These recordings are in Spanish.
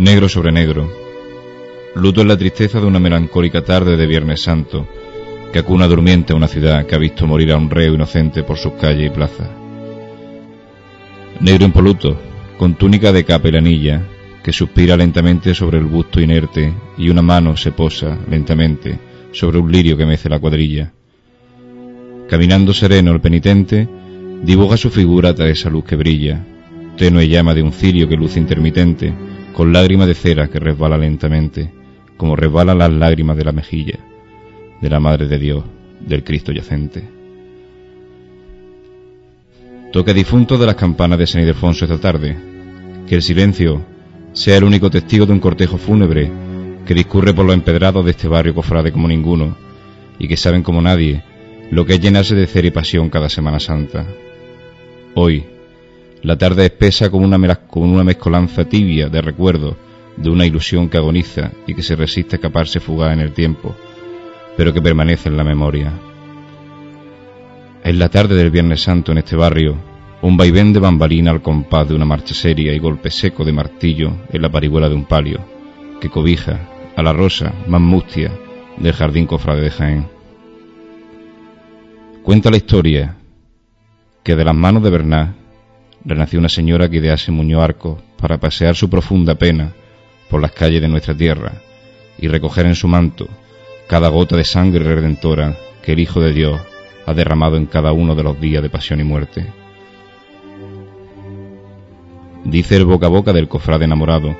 Negro sobre negro. Luto en la tristeza de una melancólica tarde de Viernes Santo, que acuna durmiente a una ciudad que ha visto morir a un reo inocente por sus calles y plazas. Negro impoluto, con túnica de capa y lanilla, que suspira lentamente sobre el busto inerte y una mano se posa lentamente sobre un lirio que mece la cuadrilla. Caminando sereno el penitente, dibuja su figura tras esa luz que brilla, tenue llama de un cirio que luce intermitente, con lágrima de cera que resbala lentamente, como resbalan las lágrimas de la mejilla, de la Madre de Dios, del Cristo yacente. Toque difunto de las campanas de San Ildefonso esta tarde, que el silencio sea el único testigo de un cortejo fúnebre que discurre por los empedrados de este barrio cofrade como ninguno, y que saben como nadie lo que es llenarse de cera y pasión cada Semana Santa. Hoy, la tarde espesa como una, una mezcolanza tibia de recuerdos de una ilusión que agoniza y que se resiste a escaparse fugaz en el tiempo, pero que permanece en la memoria. Es la tarde del Viernes Santo en este barrio, un vaivén de bambalina al compás de una marcha seria y golpe seco de martillo en la parihuela de un palio, que cobija a la rosa más mustia del jardín cofrade de Jaén. Cuenta la historia que de las manos de Bernard renació una señora que idease Muñoz Arco para pasear su profunda pena por las calles de nuestra tierra y recoger en su manto cada gota de sangre redentora que el Hijo de Dios ha derramado en cada uno de los días de pasión y muerte. Dice el boca a boca del cofrade enamorado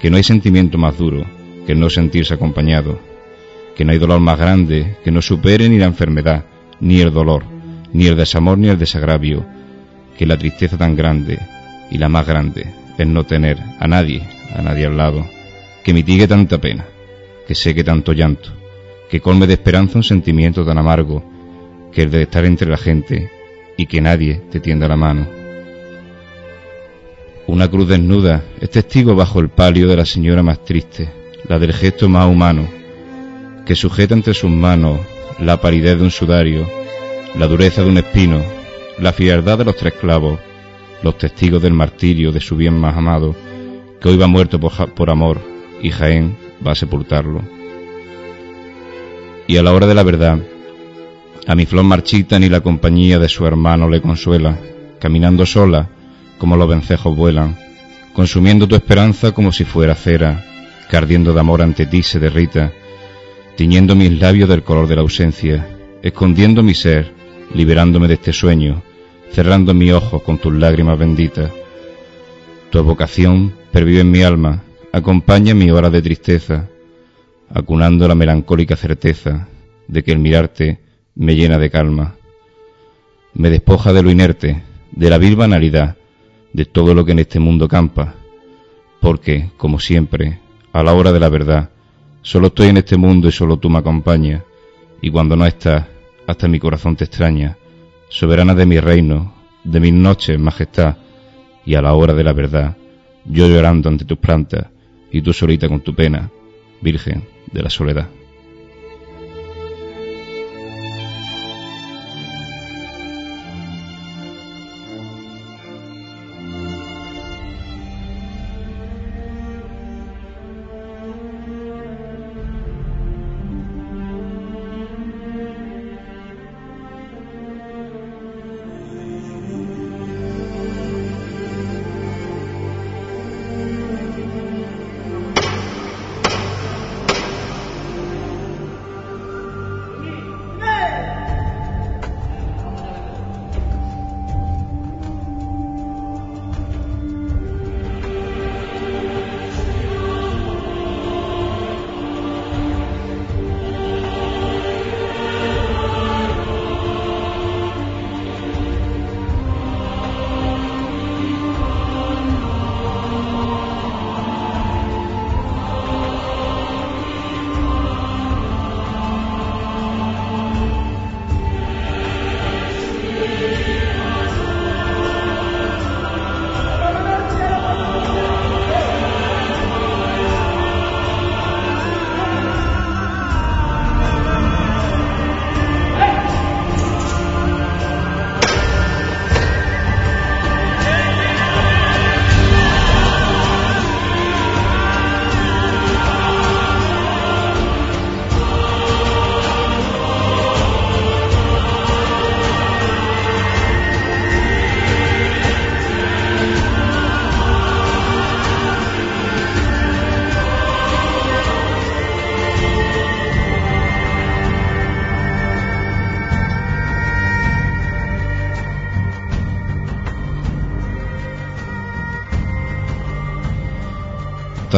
que no hay sentimiento más duro que el no sentirse acompañado, que no hay dolor más grande que no supere ni la enfermedad, ni el dolor, ni el desamor, ni el desagravio, que la tristeza tan grande y la más grande es no tener a nadie, a nadie al lado, que mitigue tanta pena, que seque tanto llanto, que colme de esperanza un sentimiento tan amargo, que el de estar entre la gente y que nadie te tienda la mano. Una cruz desnuda es testigo bajo el palio de la señora más triste, la del gesto más humano, que sujeta entre sus manos la paridez de un sudario, la dureza de un espino, la frialdad de los tres clavos, los testigos del martirio de su bien más amado, que hoy va muerto por, por amor y Jaén va a sepultarlo. Y a la hora de la verdad, a mi flor marchita ni la compañía de su hermano le consuela, caminando sola, como los vencejos vuelan, consumiendo tu esperanza como si fuera cera, que ardiendo de amor ante ti se derrita, tiñendo mis labios del color de la ausencia, escondiendo mi ser, liberándome de este sueño, cerrando mis ojos con tus lágrimas benditas. Tu evocación pervive en mi alma, acompaña mi hora de tristeza, acunando la melancólica certeza de que el mirarte me llena de calma. Me despoja de lo inerte, de la vil banalidad, de todo lo que en este mundo campa, porque, como siempre, a la hora de la verdad, solo estoy en este mundo y solo tú me acompañas, y cuando no estás, hasta mi corazón te extraña, soberana de mi reino, de mis noches, majestad, y a la hora de la verdad, yo llorando ante tus plantas, y tú solita con tu pena, Virgen de la Soledad.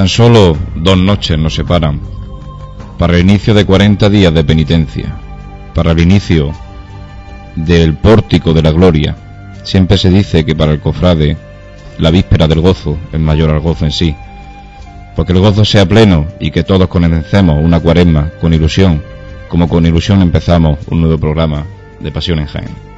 Tan solo dos noches nos separan para el inicio de 40 días de penitencia, para el inicio del pórtico de la gloria. Siempre se dice que para el cofrade la víspera del gozo es mayor al gozo en sí. Porque el gozo sea pleno y que todos comencemos una cuaresma con ilusión, como con ilusión empezamos un nuevo programa de Pasión en Jaén.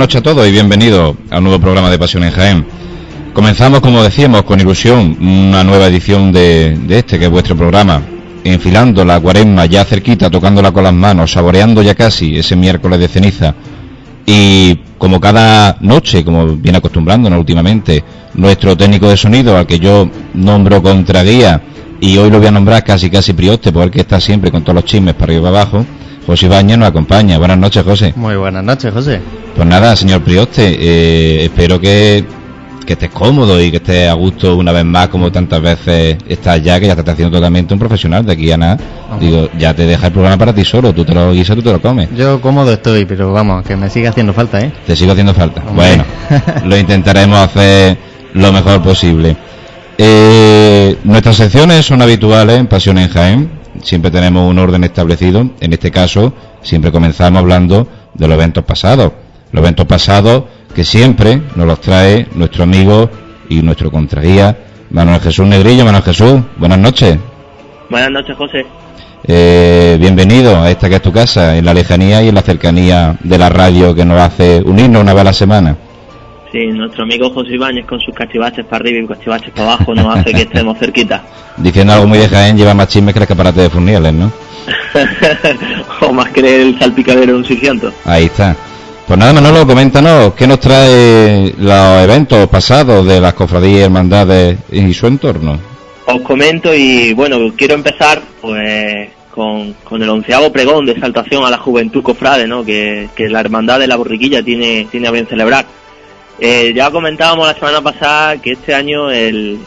Noches a todos y bienvenidos a un nuevo programa de Pasión en Jaén. Comenzamos, como decíamos, con ilusión una nueva edición de, este, que es vuestro programa, enfilando la cuaresma ya cerquita, tocándola con las manos, saboreando ya casi ese miércoles de ceniza. Y como cada noche, como viene acostumbrándonos últimamente, nuestro técnico de sonido, al que yo nombro contraguía, y hoy lo voy a nombrar casi casi prioste, porque está siempre con todos los chismes para arriba y para abajo, José Ibañez nos acompaña. Buenas noches, José. Muy buenas noches, José. Pues nada, señor Prioste, eh, espero que, que, estés cómodo y que estés a gusto una vez más, como tantas veces estás ya, que ya te estás haciendo totalmente un profesional de aquí a nada. Digo, ya te deja el programa para ti solo, tú te lo guisas, tú te lo comes. Yo cómodo estoy, pero vamos, que me sigue haciendo falta, ¿eh? Te sigo haciendo falta. Bueno, lo intentaremos hacer lo mejor posible. Eh, nuestras secciones son habituales en Pasión en Jaén. Siempre tenemos un orden establecido. En este caso, siempre comenzamos hablando de los eventos pasados los eventos pasados que siempre nos los trae nuestro amigo y nuestro contraguía Manuel Jesús Negrillo. Manuel Jesús, buenas noches. Buenas noches, José. Eh, bienvenido a esta que es tu casa, en la lejanía y en la cercanía de la radio que nos hace unirnos una vez a la semana. Sí, nuestro amigo José Ibáñez con sus cachivaches para arriba y cachivaches para abajo nos hace que estemos cerquita. Diciendo algo muy de Jaén, lleva más chismes que el escaparate de Furniales, ¿no? o más que el salpicadero de un 600. Ahí está. Pues nada, Manolo, coméntanos, ¿qué nos trae los eventos pasados de las cofradías y hermandades y su entorno? Os comento y bueno, quiero empezar pues con, el onceavo pregón de exaltación a la juventud cofrade, ¿no? Que, la hermandad de la borriquilla tiene, tiene a bien celebrar. Eh, ya comentábamos la semana pasada que este año el,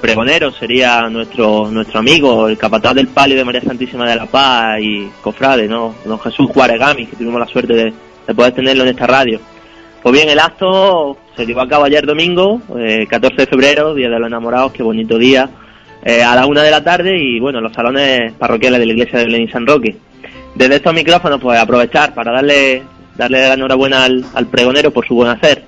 pregonero sería nuestro nuestro amigo, el capataz del palio de María Santísima de la Paz y cofrade, ¿no? Don Jesús Juárez que tuvimos la suerte de, de poder tenerlo en esta radio. Pues bien, el acto se llevó a cabo ayer domingo, 14 eh, de febrero, Día de los Enamorados, qué bonito día, eh, a la una de la tarde y bueno, en los salones parroquiales de la iglesia de Belén San Roque. Desde estos micrófonos, pues aprovechar para darle, darle la enhorabuena al, pregonero por su buen hacer.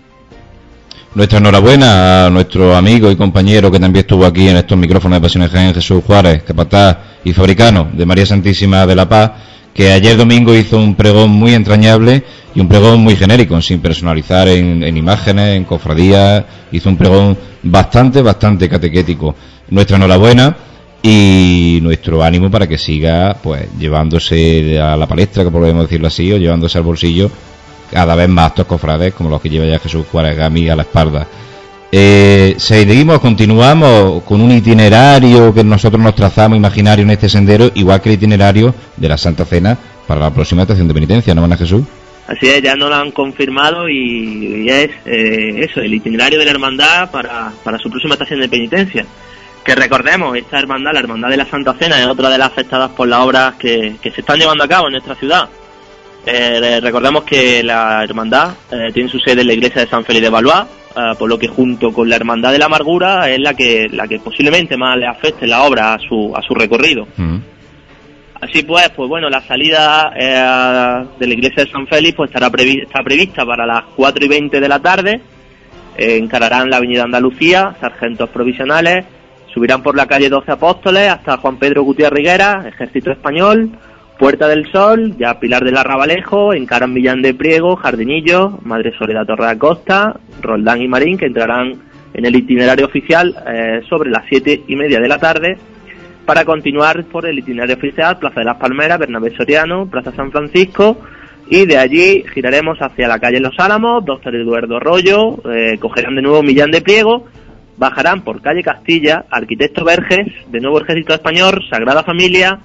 Nuestra enhorabuena a nuestro amigo y compañero que también estuvo aquí en estos micrófonos de Pasiones Jaén, Jesús Juárez, capataz y fabricano de María Santísima de la Paz, que ayer domingo hizo un pregón muy entrañable y un pregón muy genérico, sin personalizar en, imágenes, en cofradías, hizo un pregón bastante, bastante catequético. Nuestra enhorabuena y nuestro ánimo para que siga pues llevándose a la palestra, que podemos decirlo así, o llevándose al bolsillo cada vez más actos cofrades como los que lleva ya Jesús Juárez Gami a la espalda. Eh, seguimos, continuamos con un itinerario que nosotros nos trazamos imaginario en este sendero, igual que el itinerario de la Santa Cena para la próxima estación de penitencia, ¿no, Ana Jesús? Así es, ya nos lo han confirmado y, es eh, eso, el itinerario de la hermandad para, para su próxima estación de penitencia. Que recordemos, esta hermandad, la hermandad de la Santa Cena, es otra de las afectadas por las obras que, que se están llevando a cabo en nuestra ciudad. Eh, recordemos que la hermandad eh, tiene su sede en la iglesia de San Félix de Valois, eh, por lo que junto con la hermandad de la amargura es la que la que posiblemente más le afecte la obra a su a su recorrido. Mm. Así pues, pues bueno, la salida eh, de la iglesia de San Félix pues estará está prevista para las 4 y 20 de la tarde. Encararán la avenida Andalucía, sargentos provisionales, subirán por la calle 12 Apóstoles hasta Juan Pedro Gutiérrez Riguera, Ejército Español, Puerta del Sol, ya Pilar del Arrabalejo, encaran Millán de Priego, Jardinillo, Madre Soledad Torre de Costa, Roldán y Marín, que entrarán en el itinerario oficial eh, sobre las siete y media de la tarde. Para continuar por el itinerario oficial Plaza de las Palmeras, Bernabé Soriano, Plaza San Francisco y de allí giraremos hacia la calle Los Álamos, Doctor Eduardo Arroyo, eh, cogerán de nuevo Millán de Pliego, bajarán por calle Castilla, Arquitecto Verges, de nuevo Ejército Español, Sagrada Familia,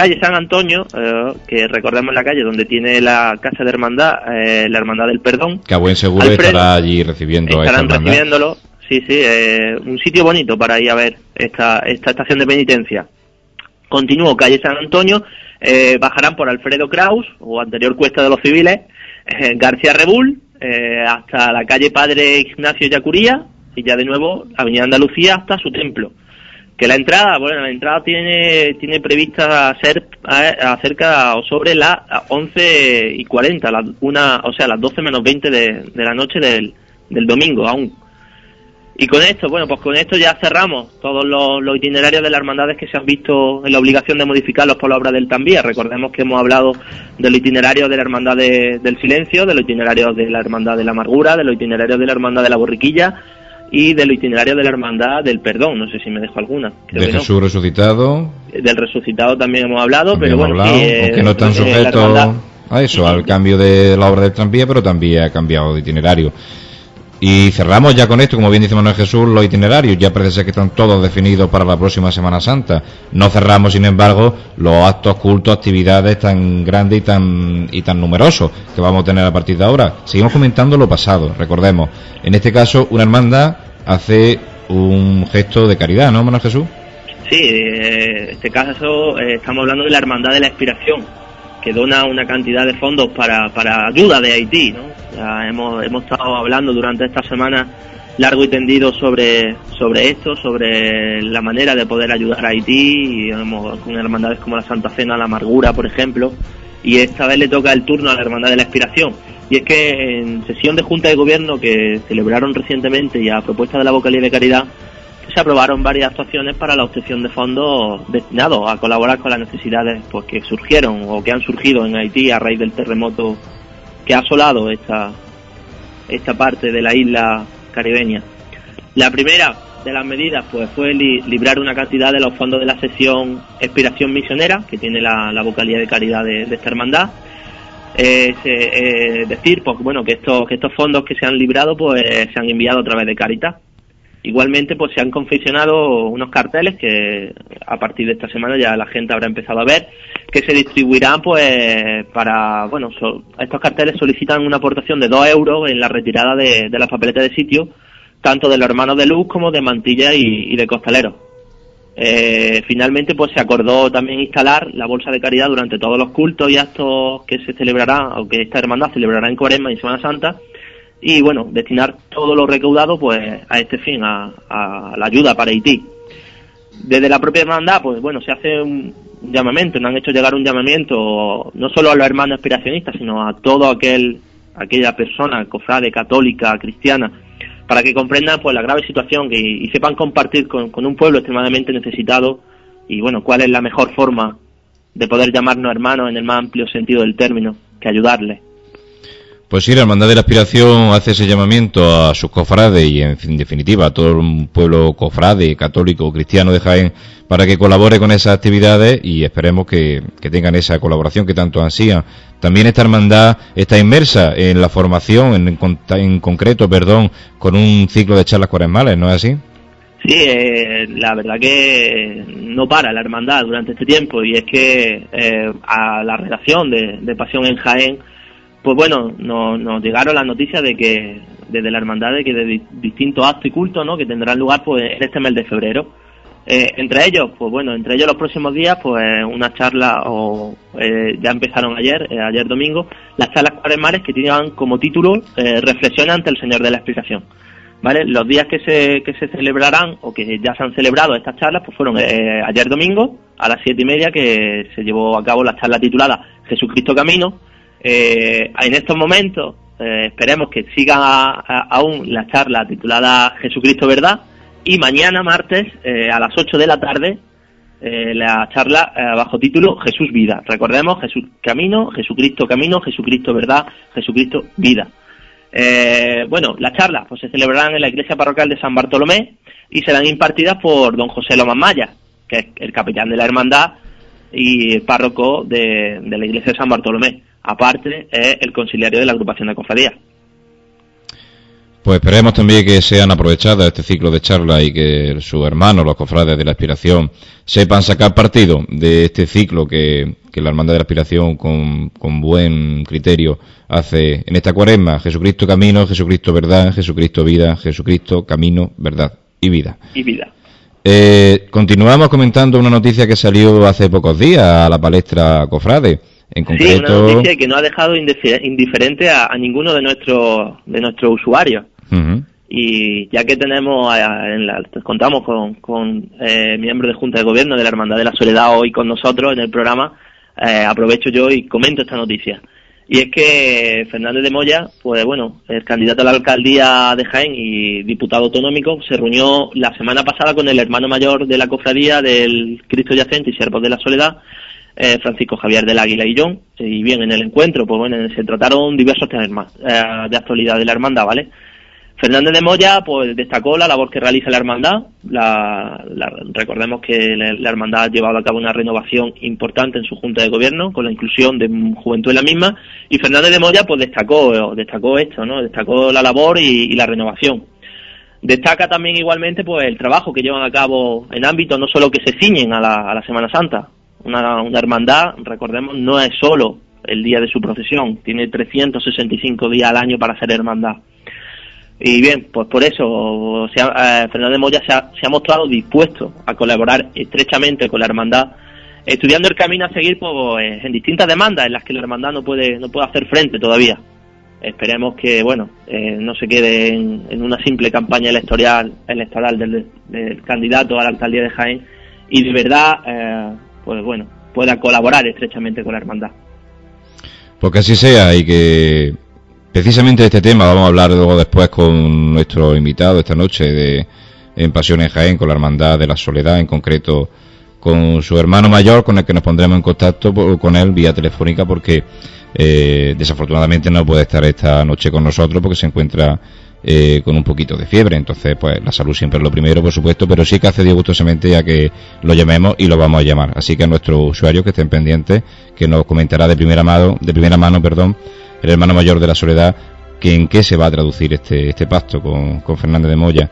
calle San Antonio, eh, que recordemos la calle donde tiene la casa de hermandad, eh, la hermandad del perdón. Que a buen seguro estará allí recibiendo Estarán recibiéndolo. Sí, sí, eh, un sitio bonito para ir a ver esta, esta estación de penitencia. Continúo calle San Antonio, eh, bajarán por Alfredo Kraus, o anterior Cuesta de los Civiles, eh, García Rebull, hasta la calle Padre Ignacio Yacuría, y ya de nuevo Avenida Andalucía hasta su templo. Que la entrada, bueno, la entrada tiene, tiene prevista ser acerca o sobre las 11 y 40, una, o sea, las 12 menos 20 de, de la noche del, del domingo aún. Y con esto, bueno, pues con esto ya cerramos todos los, itinerarios de las hermandades que se han visto en la obligación de modificarlos por la obra del Tambía. Recordemos que hemos hablado del itinerario de la Hermandad del Silencio, de los itinerarios de la Hermandad de la Amargura, de los itinerarios de la Hermandad de la Borriquilla y del itinerario de la Hermandad del Perdón. No sé si me dejo alguna. de Jesús resucitado. Del resucitado también hemos hablado, pero bueno, aunque no están sujetos a eso, al cambio de la obra del tranvía, pero también ha cambiado de itinerario. Y cerramos ya con esto, como bien dice Manuel Jesús, los itinerarios. Ya parece ser que están todos definidos para la próxima Semana Santa. No cerramos, sin embargo, los actos, cultos, actividades tan grandes y tan, y tan numerosos que vamos a tener a partir de ahora. Seguimos comentando lo pasado, recordemos. En este caso, una hermandad hace un gesto de caridad, ¿no, Manuel Jesús? Sí, eh, en este caso eh, estamos hablando de la Hermandad de la Expiración, que dona una cantidad de fondos para, para ayuda de Haití, ¿no? hemos, hemos estado hablando durante esta semana largo y tendido sobre, sobre esto, sobre la manera de poder ayudar a Haití, y con hermandades como la Santa Cena, la Amargura, por ejemplo, y esta vez le toca el turno a la Hermandad de la Expiración. Y es que en sesión de Junta de Gobierno que celebraron recientemente y a propuesta de la Vocalía de Caridad, se aprobaron varias actuaciones para la obtención de fondos destinados a colaborar con las necesidades pues, que surgieron o que han surgido en Haití a raíz del terremoto que ha asolado esta, esta parte de la isla caribeña. La primera de las medidas pues fue librar una cantidad de los fondos de la sesión Expiración Misionera, que tiene la, vocalía de caridad de, esta hermandad. Es eh, decir, pues bueno, que estos, que estos fondos que se han librado pues se han enviado a través de Caritas. Igualmente, pues se han confeccionado unos carteles que a partir de esta semana ya la gente habrá empezado a ver, que se distribuirán, pues, para, bueno, estos carteles solicitan una aportación de 2 euros en la retirada de, las papeletas de sitio, tanto de los hermanos de Luz como de Mantilla y, de Costaleros. Eh, finalmente, pues se acordó también instalar la bolsa de caridad durante todos los cultos y actos que se celebrarán, aunque esta hermandad celebrará en Cuaresma y Semana Santa, y bueno, destinar todo lo recaudado pues a este fin, a, la ayuda para Haití. Desde la propia hermandad, pues bueno, se hace un llamamiento, nos han hecho llegar un llamamiento no solo a los hermanos aspiracionistas, sino a todo aquel aquella persona, cofrade, católica, cristiana, para que comprendan pues la grave situación y, sepan compartir con, con un pueblo extremadamente necesitado y bueno, cuál es la mejor forma de poder llamarnos hermanos en el más amplio sentido del término, que ayudarles. Pues sí, la Hermandad de la Aspiración hace ese llamamiento a sus cofrades y, en, definitiva, a todo un pueblo cofrade, católico cristiano de Jaén para que colabore con esas actividades y esperemos que, tengan esa colaboración que tanto ansían. También esta hermandad está inmersa en la formación, en, en concreto, perdón, con un ciclo de charlas cuaresmales, ¿no es así? Sí, eh, la verdad que no para la hermandad durante este tiempo y es que eh, a la redacción de, de Pasión en Jaén pues bueno, nos, llegaron las noticias de que desde la hermandad de que de distintos actos y cultos, ¿no? Que tendrán lugar pues en este mes de febrero. Eh, entre ellos, pues bueno, entre ellos los próximos días, pues una charla, o eh, ya empezaron ayer, eh, ayer domingo, las charlas cuaresmales que tenían como título Reflexión ante el Señor de la Explicación. ¿Vale? Los días que se, que se celebrarán o que ya se han celebrado estas charlas, pues fueron ayer domingo a las siete y media que se llevó a cabo la charla titulada Jesucristo Camino. Eh, en estos momentos eh, esperemos que siga aún la charla titulada Jesucristo Verdad y mañana martes eh, a las 8 de la tarde la charla bajo título Jesús Vida. Recordemos Jesús Camino, Jesucristo Camino, Jesucristo Verdad, Jesucristo Vida. bueno, las charlas pues, se celebrarán en la iglesia parroquial de San Bartolomé y serán impartidas por don José Loma Maya, que es el capellán de la hermandad y párroco de, la iglesia de San Bartolomé. Aparte, es el conciliario de la agrupación de cofradías. Pues esperemos también que sean aprovechadas este ciclo de charla y que sus hermanos, los cofrades de la aspiración, sepan sacar partido de este ciclo que, la Hermandad de la Aspiración con, con, buen criterio hace en esta cuaresma. Jesucristo camino, Jesucristo verdad, Jesucristo vida, Jesucristo camino, verdad y vida. Y vida. Eh, continuamos comentando una noticia que salió hace pocos días a la palestra Cofrade. En concreto... Sí, una noticia que no ha dejado indiferente a, ninguno de nuestros de nuestros usuarios. Y ya que tenemos, en la, contamos con, con eh, miembros de Junta de Gobierno de la Hermandad de la Soledad hoy con nosotros en el programa, eh, aprovecho yo y comento esta noticia. Y es que Fernández de Moya, pues bueno, el candidato a la alcaldía de Jaén y diputado autonómico, se reunió la semana pasada con el hermano mayor de la cofradía del Cristo Yacente y Siervos de la Soledad, eh, Francisco Javier del Águila y John. Y bien, en el encuentro, pues bueno, se trataron diversos temas eh, de actualidad de la hermandad, ¿vale? Fernández de Moya pues destacó la labor que realiza la hermandad. La, recordemos que la, hermandad ha llevado a cabo una renovación importante en su junta de gobierno con la inclusión de juventud en la misma. Y Fernández de Moya pues destacó destacó esto, no, destacó la labor y, la renovación. Destaca también igualmente pues el trabajo que llevan a cabo en ámbitos no solo que se ciñen a la, Semana Santa. Una, una hermandad, recordemos, no es solo el día de su procesión, tiene 365 días al año para ser hermandad y bien, pues por eso se eh, Fernández Moya se ha, mostrado dispuesto a colaborar estrechamente con la hermandad, estudiando el camino a seguir pues, en distintas demandas en las que la hermandad no puede, no puede hacer frente todavía. Esperemos que, bueno, eh, no se quede en, una simple campaña electoral, electoral del, candidato a la alcaldía de Jaén y de verdad, eh, pues bueno, pueda colaborar estrechamente con la hermandad. Pues que así sea y que Precisamente de este tema vamos a hablar luego después con nuestro invitado esta noche de, en Pasión en Jaén, con la Hermandad de la Soledad, en concreto con su hermano mayor, con el que nos pondremos en contacto con él vía telefónica, porque eh, desafortunadamente no puede estar esta noche con nosotros porque se encuentra eh, con un poquito de fiebre. Entonces, pues la salud siempre es lo primero, por supuesto, pero sí que hace accedido gustosamente a que lo llamemos y lo vamos a llamar. Así que a nuestros usuarios que estén pendientes, que nos comentará de primera mano, de primera mano, perdón, el hermano mayor de la soledad, que en qué se va a traducir este, este pacto con, con Fernández de Moya.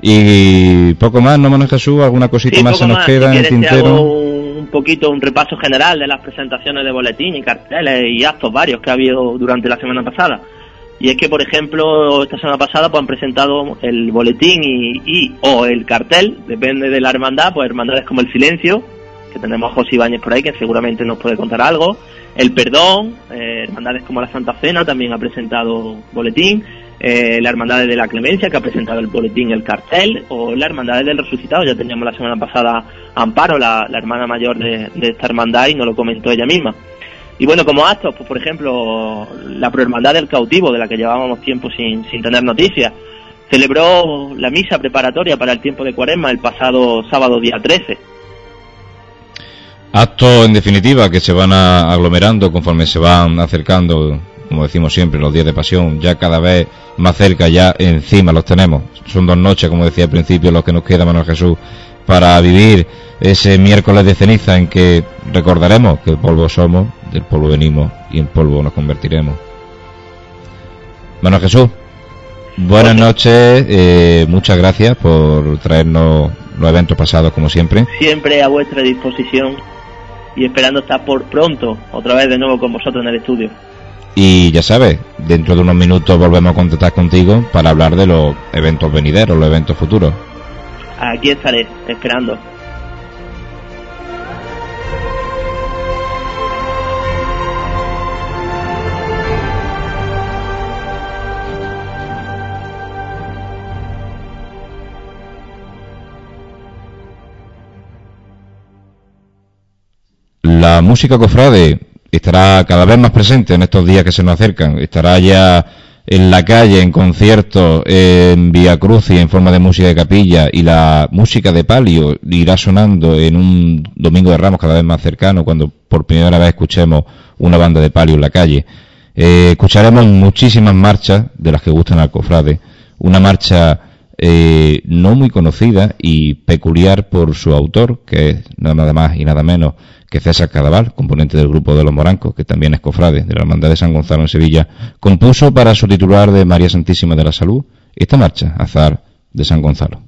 Y poco más, ¿no, Manuel Jesús? ¿Alguna cosita más se nos queda en el tintero? un poquito un repaso general de las presentaciones de boletín y carteles y actos varios que ha habido durante la semana pasada. Y es que, por ejemplo, esta semana pasada pues han presentado el boletín y, y o el cartel, depende de la hermandad, pues hermandades como el Silencio, que tenemos a José Ibáñez por ahí, que seguramente nos puede contar algo, el Perdón, eh, hermandades como la Santa Cena también ha presentado boletín, eh, la Hermandad de la Clemencia que ha presentado el boletín, el cartel, o la Hermandad del Resucitado, ya teníamos la semana pasada Amparo, la, hermana mayor de, esta hermandad, y nos lo comentó ella misma. Y bueno, como actos, pues por ejemplo, la Prohermandad del Cautivo, de la que llevábamos tiempo sin, sin tener noticias, celebró la misa preparatoria para el tiempo de Cuaresma el pasado sábado día 13 Actos, en definitiva, que se van aglomerando conforme se van acercando, como decimos siempre, los días de pasión, ya cada vez más cerca, ya encima los tenemos. Son dos noches, como decía al principio, los que nos queda, Manuel Jesús, para vivir ese miércoles de ceniza en que recordaremos que polvo somos, del polvo venimos y en polvo nos convertiremos. Manuel Jesús, buenas noches, eh, muchas gracias por traernos los eventos pasados como siempre. Siempre a vuestra disposición y esperando estar por pronto otra vez de nuevo con vosotros en el estudio. Y ya sabes, dentro de unos minutos volvemos a contactar contigo para hablar de los eventos venideros, los eventos futuros. Aquí estaré, esperando. La música cofrade estará cada vez más presente en estos días que se nos acercan. Estará ya en la calle, en conciertos, en Vía Cruz y en forma de música de capilla y la música de palio irá sonando en un domingo de Ramos cada vez más cercano cuando por primera vez escuchemos una banda de palio en la calle. Eh, escucharemos muchísimas marchas de las que gustan al cofrade. Una marcha eh, no muy conocida y peculiar por su autor, que es nada más y nada menos que César Cadaval, componente del grupo de los Morancos, que también es cofrade de la Hermandad de San Gonzalo en Sevilla, compuso para su titular de María Santísima de la Salud esta marcha, Azar de San Gonzalo.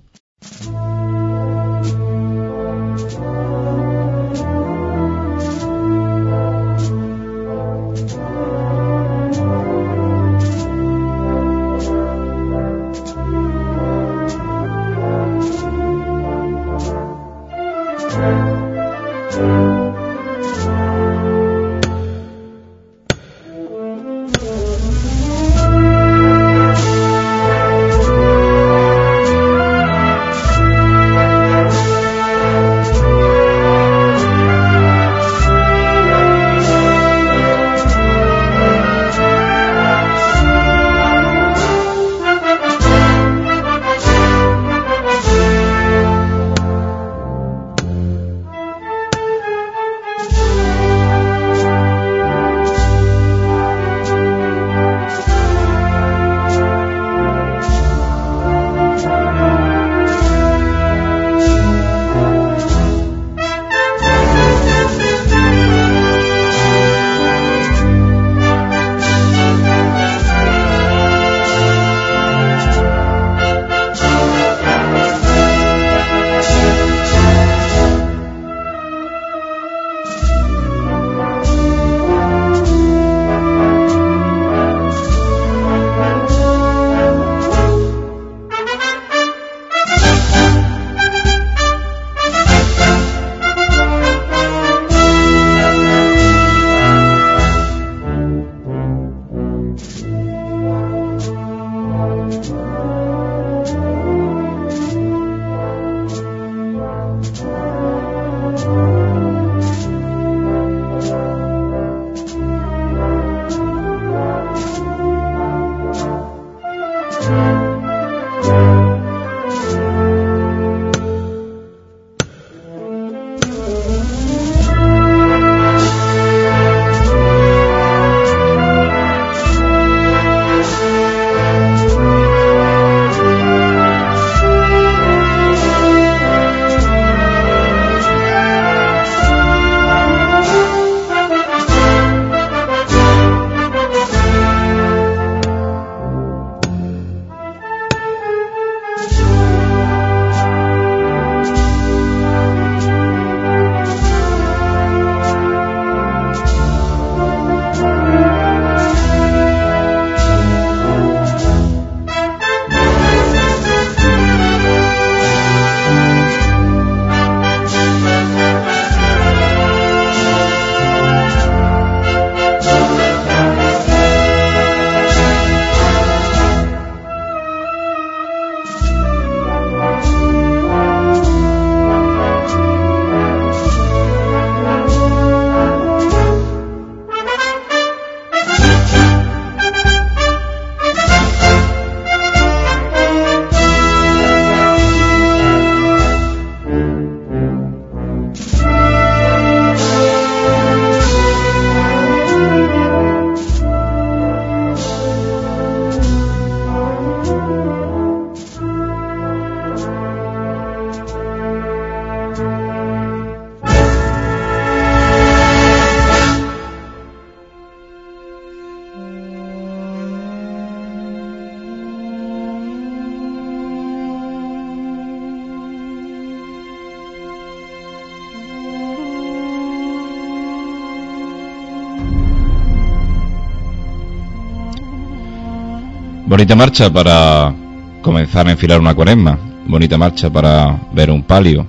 Bonita marcha para comenzar a enfilar una cuaresma. Bonita marcha para ver un palio.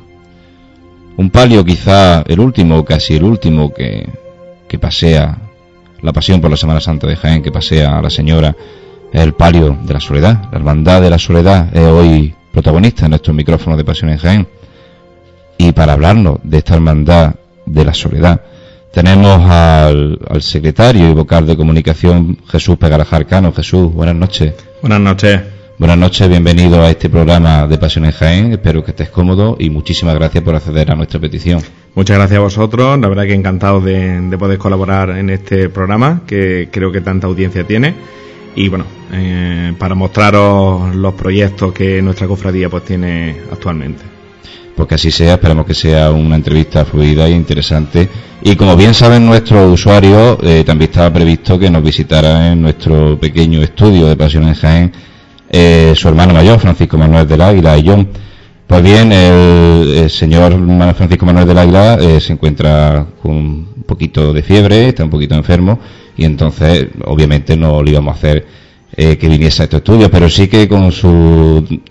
Un palio quizá el último, casi el último que, que pasea la pasión por la Semana Santa de Jaén, que pasea a la señora, el palio de la soledad. La hermandad de la soledad es hoy protagonista en estos micrófonos de Pasión en Jaén. Y para hablarnos de esta hermandad de la soledad, Tenemos al, secretario y vocal de comunicación Jesús Pegarajar Cano. Jesús, buenas noches. Buenas noches. Buenas noches, bienvenido a este programa de Pasión en Jaén. Espero que estés cómodo y muchísimas gracias por acceder a nuestra petición. Muchas gracias a vosotros, la verdad que encantado de, poder colaborar en este programa que creo que tanta audiencia tiene y bueno, eh, para mostraros los proyectos que nuestra cofradía pues tiene actualmente. Pues que así sea, esperamos que sea una entrevista fluida e interesante. Y como bien saben nuestros usuarios, eh, también estaba previsto que nos visitara en nuestro pequeño estudio de Pasión en Jaén eh, su hermano mayor, Francisco Manuel del Águila y John. Pues bien, el, señor Francisco Manuel del Águila eh, se encuentra con un poquito de fiebre, está un poquito enfermo y entonces obviamente no le íbamos a hacer eh, que viniese a estos estudios, pero sí que con su,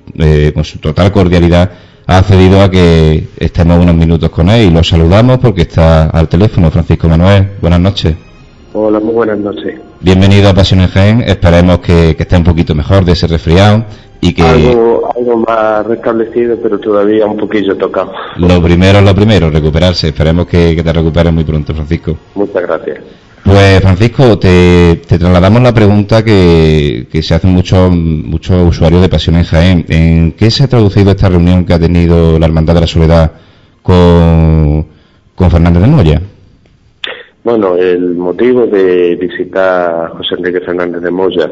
con su total cordialidad ha accedido a que estemos unos minutos con él y lo saludamos porque está al teléfono Francisco Manuel. Buenas noches. Hola, muy buenas noches. Bienvenido a Pasiones Jaén. Esperemos que, esté un poquito mejor de ese resfriado y que... Algo, algo más restablecido, pero todavía un poquillo tocado. Lo primero es lo primero, recuperarse. Esperemos que, te recuperes muy pronto, Francisco. Muchas gracias. Pues Francisco, te, trasladamos la pregunta que, se hacen muchos muchos usuarios de Pasiones Jaén. ¿En qué se ha traducido esta reunión que ha tenido la Hermandad de la Soledad con, con Fernández de Moya? Bueno, el motivo de visitar a José Enrique Fernández de Moya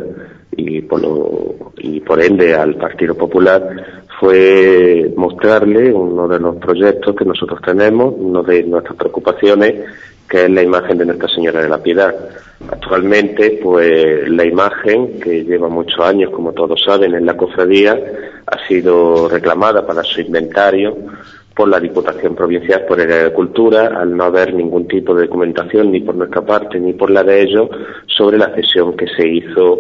y por, y por ende al Partido Popular fue mostrarle uno de los proyectos que nosotros tenemos, una de nuestras preocupaciones, que es la imagen de Nuestra Señora de la Piedad. Actualmente, pues la imagen, que lleva muchos años, como todos saben, en la cofradía, ha sido reclamada para su inventario por la Diputación Provincial por el Cultura, al no haber ningún tipo de documentación ni por nuestra parte ni por la de ellos sobre la cesión que se hizo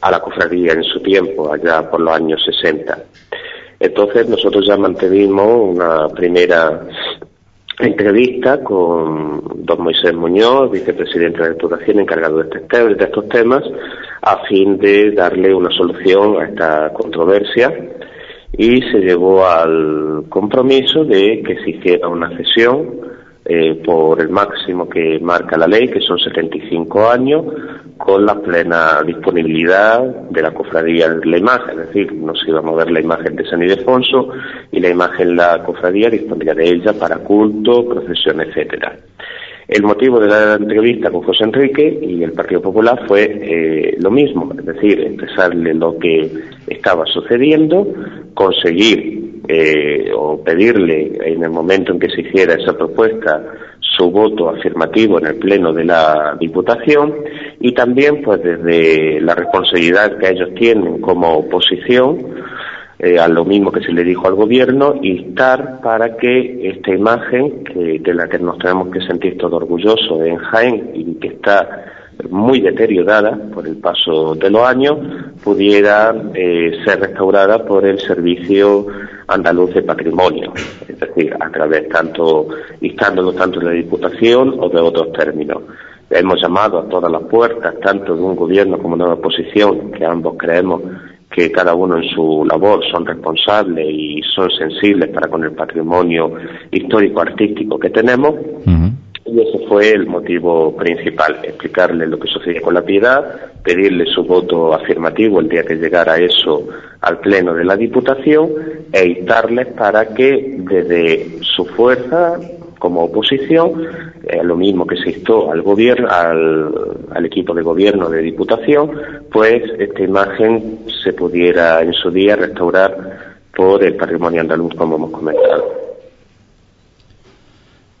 a la cofradía en su tiempo, allá por los años 60. Entonces nosotros ya mantuvimos una primera entrevista con don Moisés Muñoz, vicepresidente de la encargado de, este, de estos temas, a fin de darle una solución a esta controversia. Y se llegó al compromiso de que se hiciera una cesión eh, por el máximo que marca la ley, que son 75 años, con la plena disponibilidad de la cofradía de la imagen, es decir, no se iba a mover la imagen de San Ildefonso y la imagen la cofradía dispondría de ella para culto, procesión, etcétera. El motivo de la entrevista con José Enrique y el Partido Popular fue eh, lo mismo, es decir, expresarle lo que estaba sucediendo, conseguir eh, o pedirle en el momento en que se hiciera esa propuesta su voto afirmativo en el pleno de la Diputación y también pues desde la responsabilidad que ellos tienen como oposición eh, a lo mismo que se le dijo al gobierno, instar para que esta imagen, que, de la que nos tenemos que sentir todos orgullosos en Jaén y que está muy deteriorada por el paso de los años, pudiera eh, ser restaurada por el Servicio Andaluz de Patrimonio, es decir, a través tanto, instándolo tanto de la Diputación o de otros términos. Hemos llamado a todas las puertas, tanto de un gobierno como de una oposición, que ambos creemos que cada uno en su labor son responsables y son sensibles para con el patrimonio histórico-artístico que tenemos. Y ese fue el motivo principal, explicarle lo que sucedía con la piedad, pedirle su voto afirmativo el día que llegara eso al Pleno de la Diputación e instarles para que desde su fuerza como oposición, eh, lo mismo que se instó al gobierno, al, equipo de gobierno de diputación, pues esta imagen se pudiera en su día restaurar por el patrimonio andaluz, como hemos comentado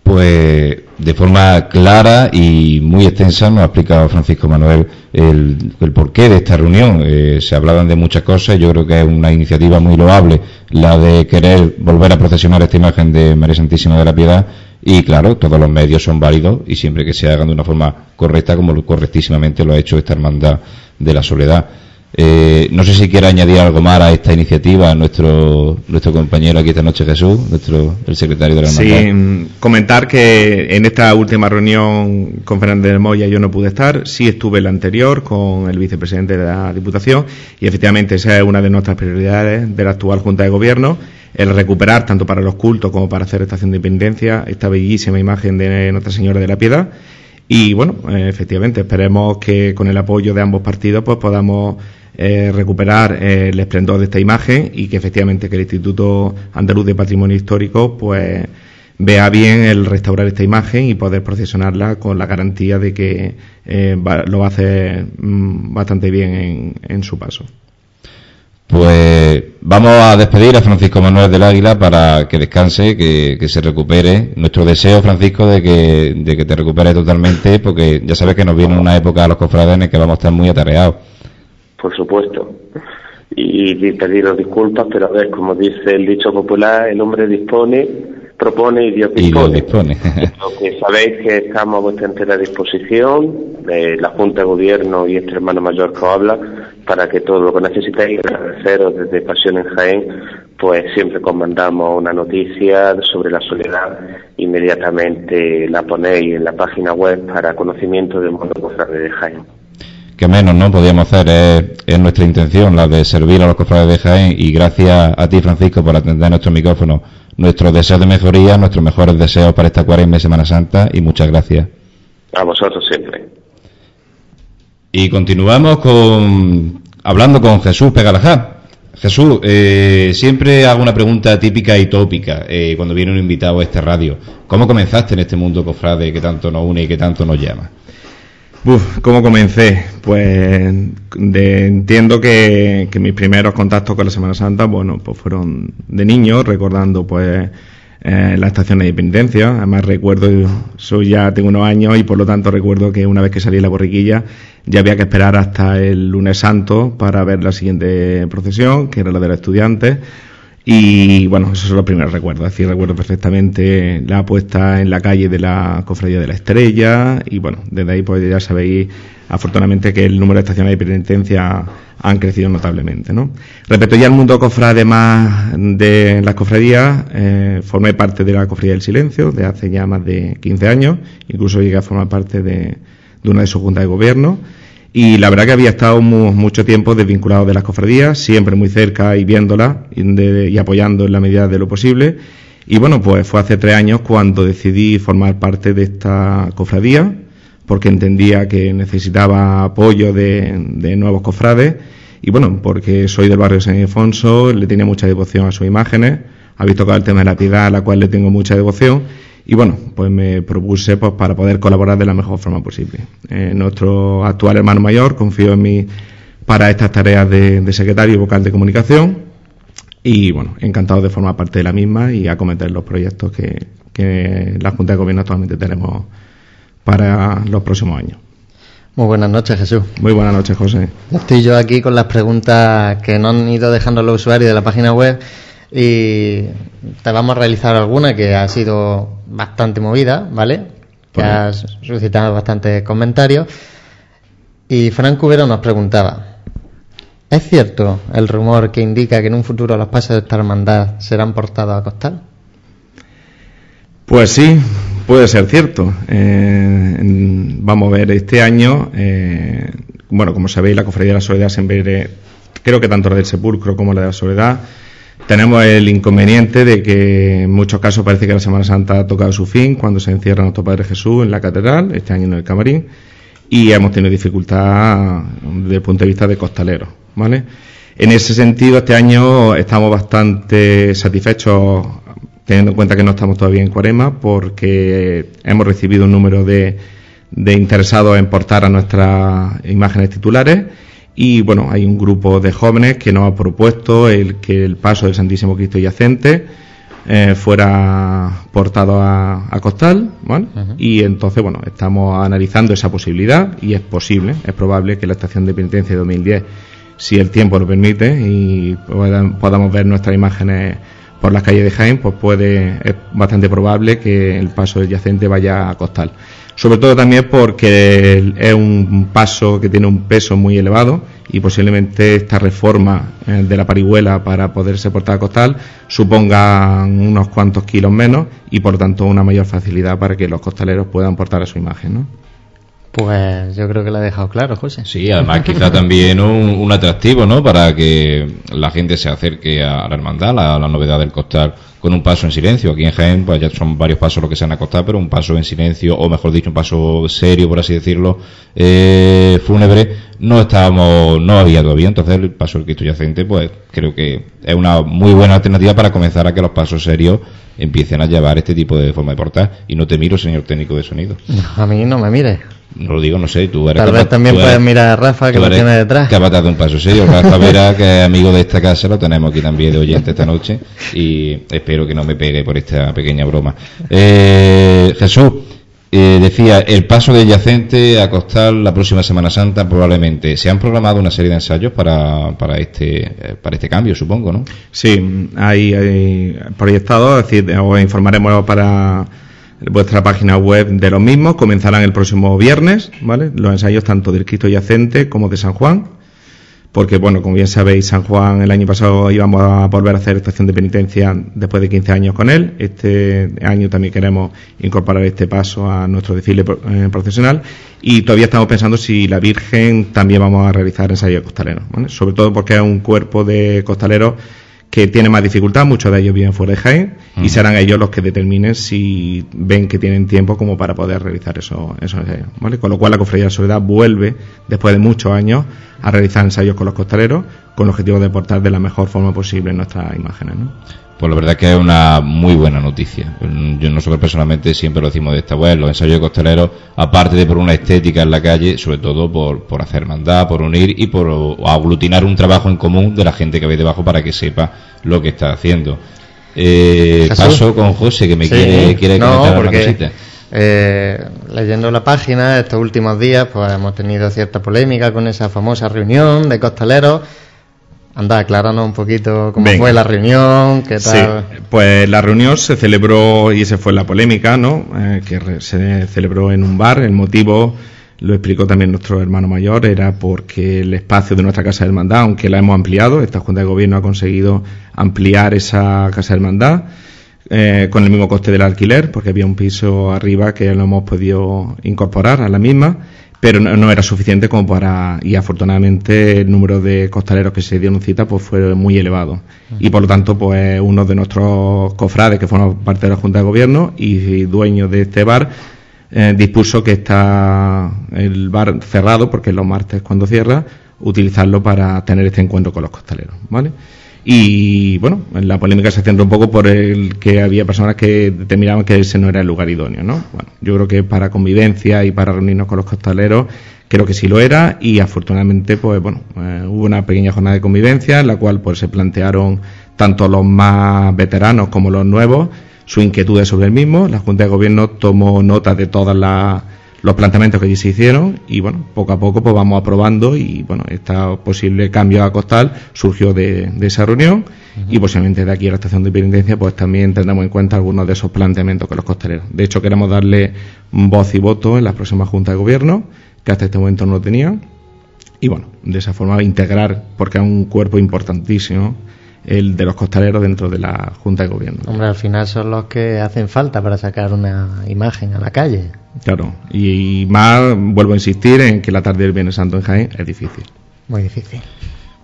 pues de forma clara y muy extensa nos ha explicado Francisco Manuel el, porqué de esta reunión. Eh, se hablaban de muchas cosas, yo creo que es una iniciativa muy loable la de querer volver a procesionar esta imagen de María Santísima de la Piedad y claro, todos los medios son válidos y siempre que se hagan de una forma correcta como correctísimamente lo ha hecho esta hermandad de la soledad. Eh, no sé si quiere añadir algo más a esta iniciativa, nuestro nuestro compañero aquí esta noche Jesús, nuestro el secretario de la hermandad. Sí, mm, comentar que en esta última reunión con Fernández de Moya yo no pude estar, sí estuve en la anterior con el vicepresidente de la Diputación y efectivamente esa es una de nuestras prioridades de la actual Junta de Gobierno, el recuperar tanto para los cultos como para hacer estación de independencia esta bellísima imagen de Nuestra Señora de la Piedad y bueno, eh, efectivamente esperemos que con el apoyo de ambos partidos pues podamos eh, recuperar eh, el esplendor de esta imagen y que efectivamente que el Instituto Andaluz de Patrimonio Histórico pues vea bien el restaurar esta imagen y poder procesionarla con la garantía de que eh, lo va a hacer mm, bastante bien en, en, su paso. Pues vamos a despedir a Francisco Manuel del Águila para que descanse, que, se recupere. Nuestro deseo, Francisco, de que, de que te recupere totalmente, porque ya sabes que nos viene una época a los cofrades en que vamos a estar muy atareados por supuesto. Y, pediros disculpas, pero a ver, como dice el dicho popular, el hombre dispone, propone y Dios dispone. Lo que sabéis que estamos a vuestra entera disposición, de la Junta de Gobierno y este hermano mayor que habla, para que todo lo que necesitéis, agradeceros desde Pasión en Jaén, pues siempre os mandamos una noticia sobre la soledad, inmediatamente la ponéis en la página web para conocimiento del mundo de Jaén que menos no podíamos hacer es, nuestra intención la de servir a los cofrades de Jaén y gracias a ti Francisco por atender nuestro micrófono. Nuestros deseos de mejoría nuestros mejores deseos para esta cuaresma y Semana Santa y muchas gracias. A vosotros siempre. Y continuamos con hablando con Jesús Pegalajá. Jesús, eh, siempre hago una pregunta típica y tópica eh, cuando viene un invitado a este radio. ¿Cómo comenzaste en este mundo cofrade que tanto nos une y que tanto nos llama? Uf, ¿cómo comencé? Pues entiendo que, mis primeros contactos con la Semana Santa, bueno, pues fueron de niño, recordando pues eh, la estación de penitencia. Además recuerdo, soy ya tengo unos años y por lo tanto recuerdo que una vez que salí la borriquilla ya había que esperar hasta el lunes santo para ver la siguiente procesión, que era la de los estudiantes y bueno, esos son los primeros recuerdos. Decir, recuerdo perfectamente la puesta en la calle de la Cofradía de la Estrella. Y bueno, desde ahí pues ya sabéis, afortunadamente, que el número de estaciones de penitencia han crecido notablemente. ¿no? Respecto ya al mundo cofrade más de las cofradías, eh, formé parte de la Cofradía del Silencio de hace ya más de 15 años. Incluso llegué a formar parte de, de una de sus juntas de gobierno y la verdad que había estado mucho tiempo desvinculado de las cofradías, siempre muy cerca y viéndolas y, apoyando en la medida de lo posible. Y bueno, pues fue hace tres años cuando decidí formar parte de esta cofradía, porque entendía que necesitaba apoyo de, nuevos cofrades. Y bueno, porque soy del barrio San Ildefonso, le tenía mucha devoción a sus imágenes, habéis tocado el tema de la piedad, a la cual le tengo mucha devoción y bueno, pues me propuse pues para poder colaborar de la mejor forma posible. Eh, nuestro actual hermano mayor confió en mí para estas tareas de, secretario y vocal de comunicación y bueno, encantado de formar parte de la misma y acometer los proyectos que, que la Junta de Gobierno actualmente tenemos para los próximos años. Muy buenas noches, Jesús. Muy buenas noches, José. Estoy yo aquí con las preguntas que nos han ido dejando los usuarios de la página web y te vamos a realizar alguna que ha sido bastante movida, ¿vale? Que ha suscitado bastantes comentarios. Y Frank Cubero nos preguntaba, ¿es cierto el rumor que indica que en un futuro los pasos de esta hermandad serán portados a costal? Pues sí, puede ser cierto. Eh, vamos a ver, este año, eh, bueno, como sabéis, la Cofradía de la Soledad siempre, creo que tanto la del Sepulcro como la de la Soledad, tenemos el inconveniente de que en muchos casos parece que la Semana Santa ha tocado su fin cuando se encierra nuestro Padre Jesús en la catedral, este año en el camarín, y hemos tenido dificultad desde el punto de vista de costaleros, ¿vale? En ese sentido, este año estamos bastante satisfechos, teniendo en cuenta que no estamos todavía en Cuarema, porque hemos recibido un número de, de interesados en portar a nuestras imágenes titulares y bueno, hay un grupo de jóvenes que nos ha propuesto el que el paso del Santísimo Cristo yacente eh, fuera portado a, Costal, Y entonces, bueno, estamos analizando esa posibilidad y es posible, es probable que la estación de penitencia de 2010, si el tiempo lo permite y podamos ver nuestras imágenes por las calles de Jaén, pues puede, es bastante probable que el paso del yacente vaya a Costal sobre todo también porque es un paso que tiene un peso muy elevado y posiblemente esta reforma eh, de la parihuela para poderse portar a costal suponga unos cuantos kilos menos y por tanto una mayor facilidad para que los costaleros puedan portar a su imagen. ¿no? Pues yo creo que lo ha dejado claro, José. Sí, además quizá también un, atractivo, ¿no? Para que la gente se acerque a la hermandad, a la novedad del costal con un paso en silencio. Aquí en Jaén, pues ya son varios pasos los que se han acostado, pero un paso en silencio, o mejor dicho, un paso serio, por así decirlo, eh, fúnebre, no estábamos, no había todavía. Entonces, el paso del Cristo yacente, pues creo que es una muy buena alternativa para comenzar a que los pasos serios empiecen a llevar este tipo de forma de portar. Y no te miro, señor técnico de sonido. a mí no me mire. No lo digo, no sé, tú eres Tal vez también puedes mirar a Rafa, que lo tiene detrás. Capaz de un paso serio. Rafa Vera, que es amigo de esta casa, lo tenemos aquí también de oyente esta noche. Y espero que no me pegue por esta pequeña broma. Eh, Jesús, eh, decía, el paso de yacente a Costal la próxima Semana Santa probablemente. Se han programado una serie de ensayos para, para, este, eh, para este cambio, supongo, ¿no? Sí, hay, hay proyectados, es decir, os informaremos para vuestra página web de los mismos. Comenzarán el próximo viernes, ¿vale? Los ensayos tanto del Cristo Yacente como de San Juan. Porque, bueno, como bien sabéis, San Juan el año pasado íbamos a volver a hacer estación de penitencia después de 15 años con él. Este año también queremos incorporar este paso a nuestro desfile eh, profesional. Y todavía estamos pensando si la Virgen también vamos a realizar ensayos costaleros. ¿vale? Sobre todo porque es un cuerpo de costaleros que tiene más dificultad, muchos de ellos viven fuera de Jaén y serán ellos los que determinen si ven que tienen tiempo como para poder realizar esos, esos ensayos. ¿vale? Con lo cual la Cofradía de Soledad vuelve, después de muchos años, a realizar ensayos con los costaleros con el objetivo de portar de la mejor forma posible nuestras imágenes. ¿no? Pues la verdad es que es una muy buena noticia. Yo nosotros personalmente siempre lo decimos de esta web, los ensayos costaleros, aparte de por una estética en la calle, sobre todo por, por hacer mandar, por unir y por aglutinar un trabajo en común de la gente que ve debajo para que sepa lo que está haciendo. Eh, paso con José que me quiere, quiere comentar una cosita. Eh, leyendo la página estos últimos días, pues hemos tenido cierta polémica con esa famosa reunión de costaleros Anda, acláranos un poquito cómo fue la reunión, qué tal. Sí, pues la reunión se celebró, y esa fue la polémica, ¿no? Eh, que se celebró en un bar. El motivo, lo explicó también nuestro hermano mayor, era porque el espacio de nuestra Casa de Hermandad, aunque la hemos ampliado, esta Junta de Gobierno ha conseguido ampliar esa Casa de Hermandad. Eh, con el mismo coste del alquiler, porque había un piso arriba que lo hemos podido incorporar a la misma pero no, era suficiente como para y afortunadamente el número de costaleros que se dieron cita pues fue muy elevado. Y por lo tanto pues uno de nuestros cofrades que forma parte de la Junta de Gobierno y, dueño de este bar eh, dispuso que está el bar cerrado porque los martes cuando cierra utilizarlo para tener este encuentro con los costaleros vale y bueno, la polémica se centra un poco por el que había personas que determinaban que ese no era el lugar idóneo, ¿no? Bueno, yo creo que para convivencia y para reunirnos con los costaleros, creo que sí lo era y afortunadamente, pues bueno, eh, hubo una pequeña jornada de convivencia en la cual pues se plantearon tanto los más veteranos como los nuevos sus inquietudes sobre el mismo. La Junta de Gobierno tomó nota de todas las los planteamientos que allí se hicieron y bueno, poco a poco pues vamos aprobando y bueno, este posible cambio a costal surgió de, esa reunión y posiblemente de aquí a la estación de penitencia pues también tendremos en cuenta algunos de esos planteamientos con los costaleros. De hecho queremos darle voz y voto en la próxima Junta de Gobierno que hasta este momento no lo tenían y bueno, de esa forma integrar porque es un cuerpo importantísimo el de los costaleros dentro de la Junta de Gobierno. Hombre, al final son los que hacen falta para sacar una imagen a la calle. Claro, y, más vuelvo a insistir en que la tarde del Viernes Santo en Jaén es difícil. Muy difícil.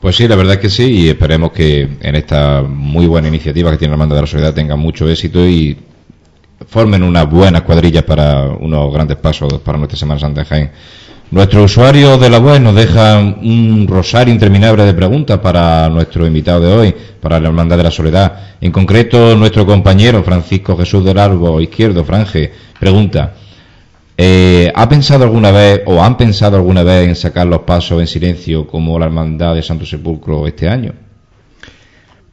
Pues sí, la verdad es que sí, y esperemos que en esta muy buena iniciativa que tiene la Manda de la Sociedad tenga mucho éxito y formen unas buenas cuadrillas para unos grandes pasos para nuestra Semana Santa en Jaén. Nuestro usuario de la web nos deja un rosario interminable de preguntas para nuestro invitado de hoy, para la Hermandad de la Soledad. En concreto, nuestro compañero Francisco Jesús del Arbo Izquierdo, Franje, pregunta, eh, ¿ha pensado alguna vez o han pensado alguna vez en sacar los pasos en silencio como la Hermandad de Santo Sepulcro este año?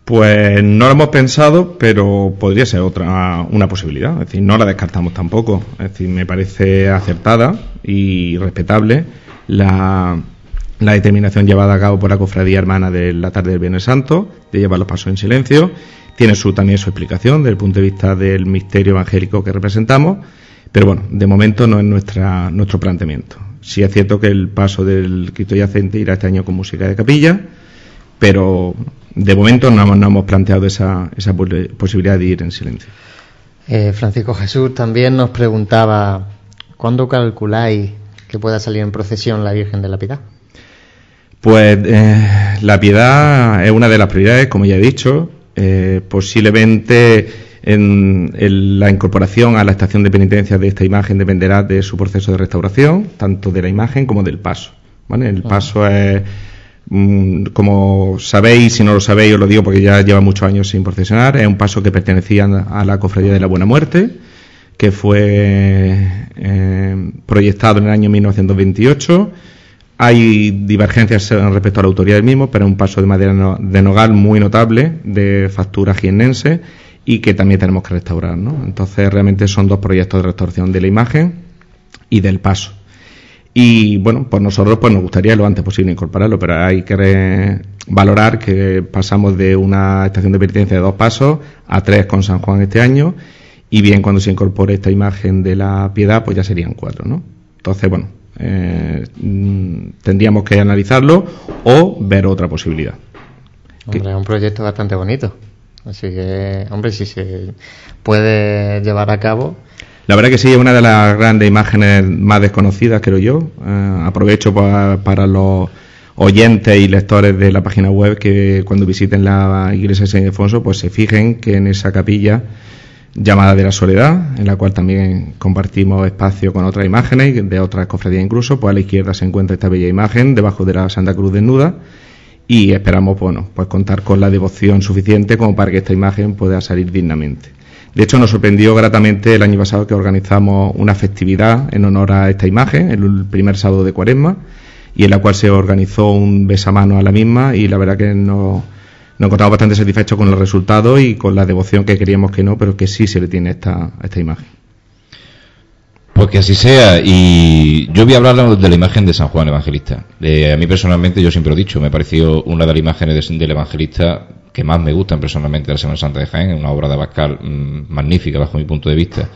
Pues no lo hemos pensado, pero podría ser otra una posibilidad. Es decir, no la descartamos tampoco. Es decir, me parece acertada y respetable la, determinación llevada a cabo por la cofradía hermana de la tarde del Viernes Santo de llevar los pasos en silencio. Tiene su también su explicación desde el punto de vista del misterio evangélico que representamos, pero bueno, de momento no es nuestra, nuestro planteamiento. sí es cierto que el paso del Cristo yacente irá este año con música de capilla, pero de momento no, hemos planteado esa, esa posibilidad de ir en silencio. Eh, Francisco Jesús también nos preguntaba, ¿cuándo calculáis que pueda salir en procesión la Virgen de la Piedad? Pues eh, la piedad es una de las prioridades, como ya he dicho. Eh, posiblemente en, la incorporación a la estación de penitencia de esta imagen dependerá de su proceso de restauración, tanto de la imagen como del paso. El paso es, como sabéis, si no lo sabéis, os lo digo porque ya lleva muchos años sin procesionar, es un paso que pertenecía a la Cofradía de la Buena Muerte, que fue eh, proyectado en el año 1928 hay divergencias respecto a la autoría del mismo, pero es un paso de madera de nogal muy notable, de factura jiennense, y que también tenemos que restaurar. ¿no? Entonces, realmente son dos proyectos de restauración de la imagen y del paso. Y bueno, pues nosotros pues nos gustaría lo antes posible incorporarlo, pero hay que valorar que pasamos de una estación de penitencia de dos pasos a tres con San Juan este año, y bien cuando se incorpore esta imagen de la piedad, pues ya serían cuatro, ¿no? Entonces, bueno, eh, tendríamos que analizarlo o ver otra posibilidad. Hombre, es un proyecto bastante bonito. Así que, hombre, si se puede llevar a cabo. La verdad que sí, es una de las grandes imágenes más desconocidas, creo yo. Eh, aprovecho para, los oyentes y lectores de la página web que cuando visiten la iglesia de San Ildefonso, pues se fijen que en esa capilla llamada de la soledad, en la cual también compartimos espacio con otras imágenes de otras cofradías incluso, pues a la izquierda se encuentra esta bella imagen debajo de la Santa Cruz desnuda y esperamos bueno, pues contar con la devoción suficiente como para que esta imagen pueda salir dignamente. De hecho, nos sorprendió gratamente el año pasado que organizamos una festividad en honor a esta imagen, el primer sábado de Cuaresma, y en la cual se organizó un besamano a la misma y la verdad que nos nos encontramos bastante satisfechos con los resultados y con la devoción que queríamos que no, pero que sí se le tiene esta, a esta imagen. Pues que así sea. Y yo voy a hablar de la imagen de San Juan Evangelista. a mí personalmente, yo siempre he dicho, me ha parecido una de las imágenes del Evangelista que más me gustan personalmente de la Semana Santa de Jaén, una obra de Abascal mm, magnífica bajo mi punto de vista.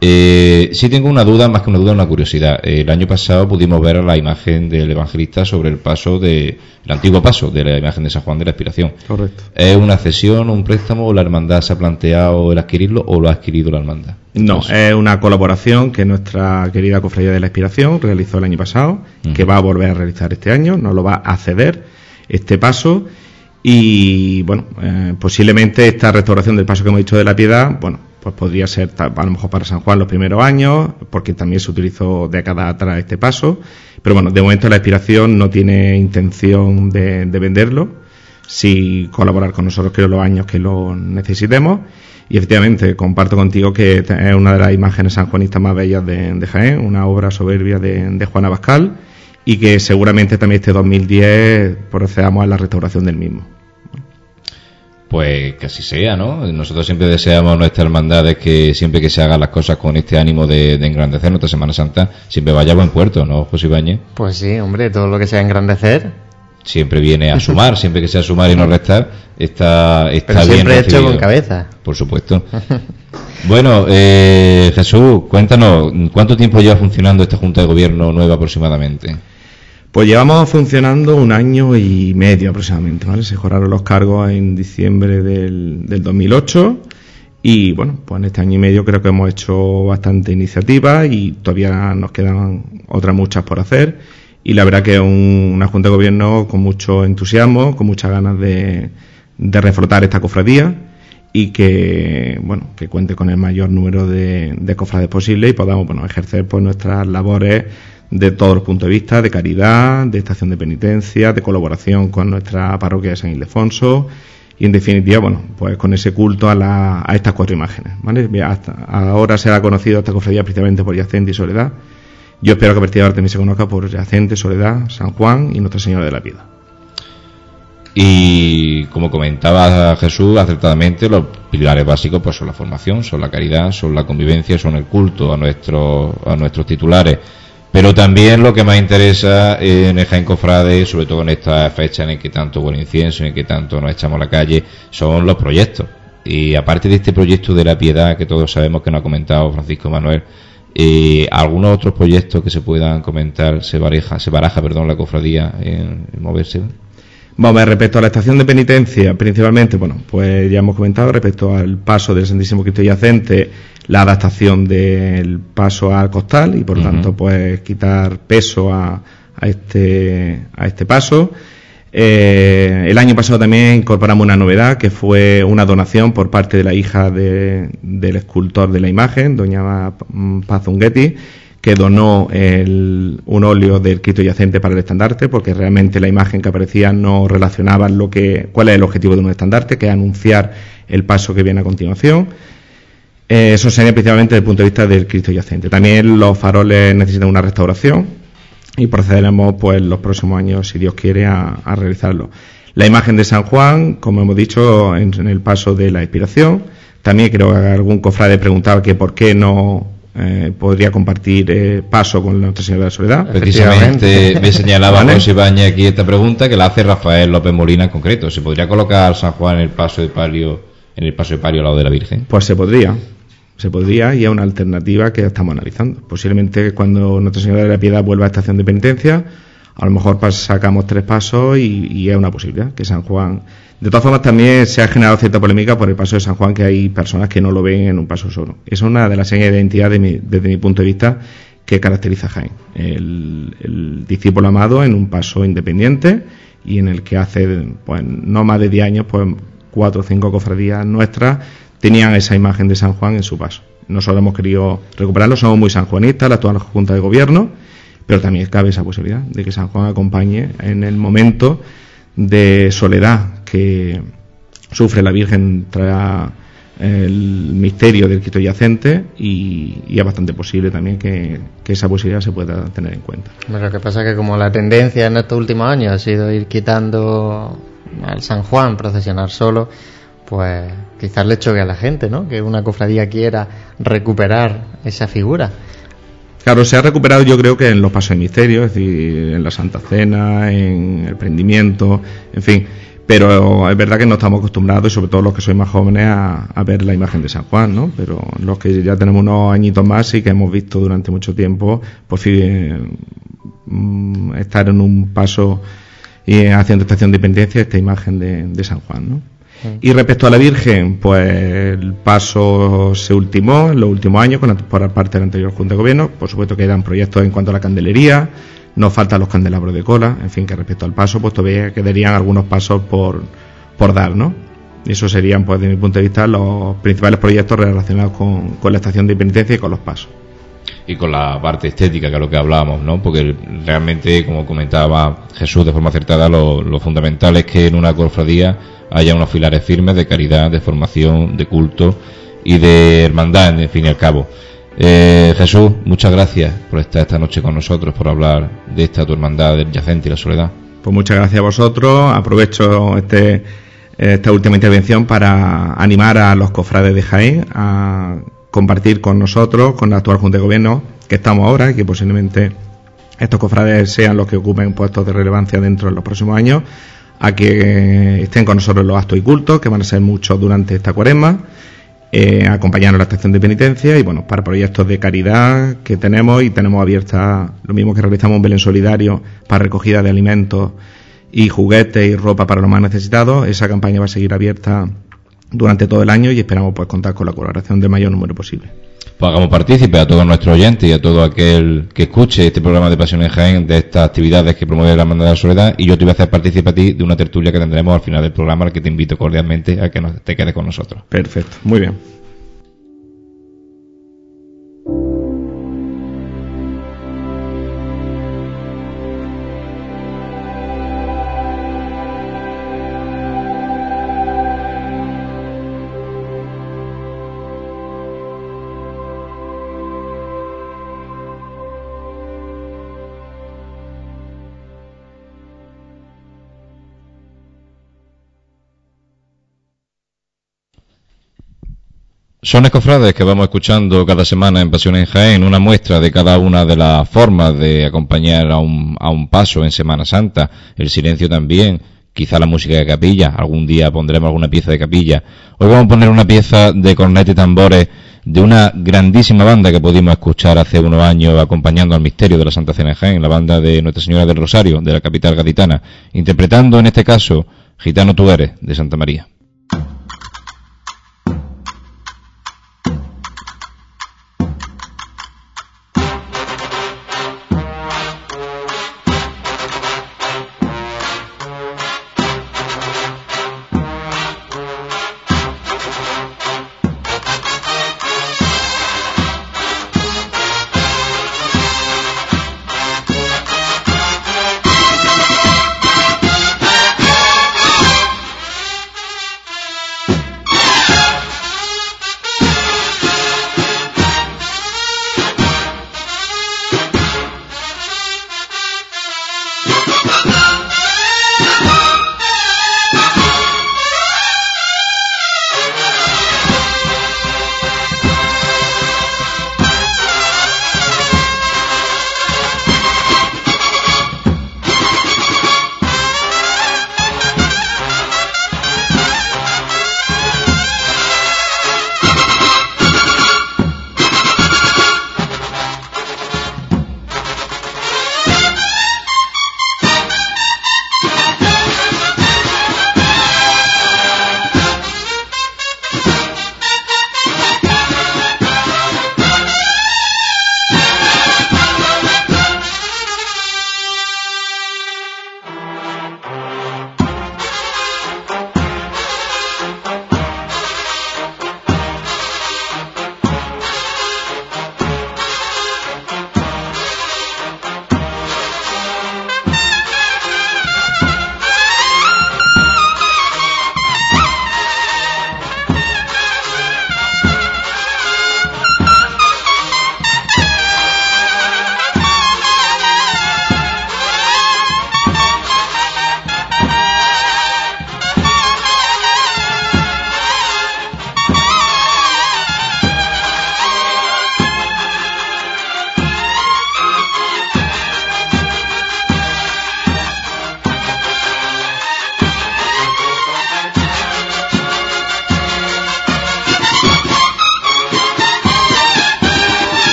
Eh, sí tengo una duda, más que una duda, una curiosidad. el año pasado pudimos ver la imagen del evangelista sobre el paso de, el antiguo paso de la imagen de San Juan de la Expiración. Correcto. ¿Es una cesión, un préstamo o la hermandad se ha planteado el adquirirlo o lo ha adquirido la hermandad? No, es una colaboración que nuestra querida Cofradía de la Expiración realizó el año pasado, que va a volver a realizar este año, nos lo va a ceder este paso y bueno, eh, posiblemente esta restauración del paso que hemos dicho de la piedad, bueno, pues podría ser a lo mejor para San Juan los primeros años, porque también se utilizó décadas atrás este paso, pero bueno, de momento la expiración no tiene intención de, venderlo, si colaborar con nosotros creo los años que lo necesitemos, y efectivamente comparto contigo que es una de las imágenes sanjuanistas más bellas de, Jaén, una obra soberbia de, de Juana Bascal, y que seguramente también este 2010 procedamos a la restauración del mismo. Pues que así sea, ¿no? Nosotros siempre deseamos nuestra hermandad de que siempre que se hagan las cosas con este ánimo de, engrandecer nuestra Semana Santa, siempre vaya a buen puerto, ¿no, José Ibañez? Pues sí, hombre, todo lo que sea engrandecer. Siempre viene a sumar, siempre que sea sumar y no restar, está, está Pero bien siempre hecho con cabeza. Por supuesto. bueno, eh, Jesús, cuéntanos, ¿cuánto tiempo lleva funcionando esta Junta de Gobierno nueva aproximadamente? Pues llevamos funcionando un año y medio aproximadamente, ¿vale? Se mejoraron los cargos en diciembre del, del 2008 y bueno, pues en este año y medio creo que hemos hecho bastante iniciativa y todavía nos quedan otras muchas por hacer y la verdad que es una Junta de Gobierno con mucho entusiasmo, con muchas ganas de, de esta cofradía y que bueno que cuente con el mayor número de, de cofrades posible y podamos bueno ejercer pues nuestras labores de todos los puntos de vista, de caridad, de estación de penitencia, de colaboración con nuestra parroquia de San Ildefonso y en definitiva, bueno, pues con ese culto a, la, a estas cuatro imágenes, ¿vale? Hasta ahora se ha conocido esta cofradía principalmente por Yacente y Soledad. Yo espero que a partir de ahora también se conozca por Yacente, Soledad, San Juan y Nuestra Señora de la Piedad. Y como comentaba Jesús acertadamente, los pilares básicos pues son la formación, son la caridad, son la convivencia, son el culto a nuestros a nuestros titulares pero también lo que más interesa en el Jaén Cofrade, sobre todo en esta fecha en que tanto buen incienso, en que tanto nos echamos a la calle, son los proyectos. Y aparte de este proyecto de la piedad, que todos sabemos que nos ha comentado Francisco Manuel, Eh, ¿Algunos otros proyectos que se puedan comentar se baraja, se baraja perdón, la cofradía en, moverse? Vamos, respecto a la estación de penitencia, principalmente, bueno, pues ya hemos comentado respecto al paso del Santísimo Cristo Yacente, la adaptación del paso al costal y por tanto, pues quitar peso a, a, este, a este paso. Eh, el año pasado también incorporamos una novedad que fue una donación por parte de la hija del escultor de la imagen, doña Pazunguetti, que donó un óleo del Cristo yacente para el estandarte, porque realmente la imagen que aparecía no relacionaba lo que, cuál es el objetivo de un estandarte, que es anunciar el paso que viene a continuación. Eh, eso sería principalmente desde el punto de vista del Cristo yacente. También los faroles necesitan una restauración, y procederemos pues los próximos años, si Dios quiere, a, realizarlo. La imagen de San Juan, como hemos dicho, en, el paso de la inspiración. También creo que algún cofrade preguntaba que por qué no eh, podría compartir eh, paso con Nuestra Señora de la Soledad. Precisamente me señalaba ¿Vale? José aquí esta pregunta que la hace Rafael López Molina en concreto. ¿Se podría colocar San Juan en el paso de palio, en el paso de palio al lado de la Virgen? Pues se podría se podría y es una alternativa que estamos analizando. Posiblemente cuando Nuestra Señora de la Piedad vuelva a estación de penitencia, a lo mejor sacamos tres pasos y, es una posibilidad que San Juan. De todas formas, también se ha generado cierta polémica por el paso de San Juan, que hay personas que no lo ven en un paso solo. Es una de las señas de identidad desde mi punto de vista que caracteriza a Jaén. El, el, discípulo amado en un paso independiente y en el que hace pues no más de 10 años, pues cuatro o cinco cofradías nuestras tenían esa imagen de San Juan en su paso. Nosotros hemos querido recuperarlo, somos muy sanjuanistas, la actual Junta de Gobierno, pero también cabe esa posibilidad de que San Juan acompañe en el momento de soledad que sufre la Virgen tras el misterio del Quito yacente y, es bastante posible también que, esa posibilidad se pueda tener en cuenta. lo que pasa es que como la tendencia en estos últimos años ha sido ir quitando al San Juan, procesionar solo, pues quizás le choque a la gente, ¿no? Que una cofradía quiera recuperar esa figura. Claro, se ha recuperado yo creo que en los pasos de misterio, es decir, en la Santa Cena, en el prendimiento, en fin. Pero es verdad que no estamos acostumbrados, y sobre todo los que sois más jóvenes, a, ver la imagen de San Juan, ¿no? Pero los que ya tenemos unos añitos más y que hemos visto durante mucho tiempo, pues estar en un paso y haciendo estación de independencia esta imagen de, de San Juan, ¿no? Y respecto a la Virgen, pues el paso se ultimó en los últimos años con, por parte de la anterior Junta de Gobierno. Por supuesto que quedan proyectos en cuanto a la candelería, nos faltan los candelabros de cola, en fin, que respecto al paso, pues todavía quedarían algunos pasos por, por dar, ¿no? Eso serían, pues, desde mi punto de vista, los principales proyectos relacionados con, con la estación de penitencia y con los pasos y con la parte estética, que es lo que hablábamos, ¿no? Porque realmente, como comentaba Jesús de forma acertada, lo, lo fundamental es que en una cofradía haya unos pilares firmes de caridad, de formación, de culto y de hermandad, en fin y al cabo. Eh, Jesús, muchas gracias por estar esta noche con nosotros, por hablar de esta tu hermandad del yacente y la soledad. Pues muchas gracias a vosotros. Aprovecho este, esta última intervención para animar a los cofrades de Jaén a compartir con nosotros, con la actual Junta de Gobierno que estamos ahora y que posiblemente estos cofrades sean los que ocupen puestos de relevancia dentro de los próximos años, a que estén con nosotros los actos y cultos, que van a ser muchos durante esta cuaresma, eh, acompañarnos a la estación de penitencia y bueno, para proyectos de caridad que tenemos y tenemos abierta lo mismo que realizamos un Belén solidario para recogida de alimentos y juguetes y ropa para los más necesitados, esa campaña va a seguir abierta durante todo el año y esperamos pues contar con la colaboración del mayor número posible pues hagamos partícipe a todos nuestros oyentes y a todo aquel que escuche este programa de Pasión en Jaén de estas actividades que promueve la Hermandad de la Soledad y yo te voy a hacer partícipe a ti de una tertulia que tendremos al final del programa al que te invito cordialmente a que te quedes con nosotros. Perfecto, muy bien. Son escofrades que vamos escuchando cada semana en Pasión en Jaén, una muestra de cada una de las formas de acompañar a un, a un paso en Semana Santa, el silencio también, quizá la música de capilla, algún día pondremos alguna pieza de capilla. Hoy vamos a poner una pieza de cornet y tambores de una grandísima banda que pudimos escuchar hace unos años acompañando al misterio de la Santa Cena de Jaén, la banda de Nuestra Señora del Rosario, de la capital gaditana, interpretando en este caso Gitano tú eres, de Santa María.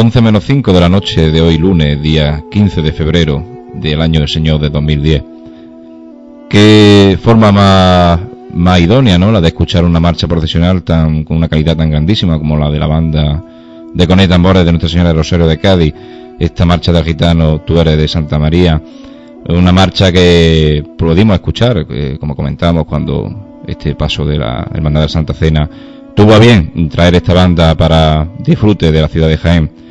11 menos 5 de la noche de hoy lunes, día 15 de febrero del año del Señor de 2010. Qué forma más, más idónea, ¿no? La de escuchar una marcha profesional tan, con una calidad tan grandísima como la de la banda de Coné Tambores de Nuestra Señora de Rosario de Cádiz. Esta marcha del gitano, tú eres de Santa María. Una marcha que pudimos escuchar, eh, como comentábamos, cuando este paso de la Hermandad de Santa Cena tuvo a bien traer esta banda para disfrute de la ciudad de Jaén.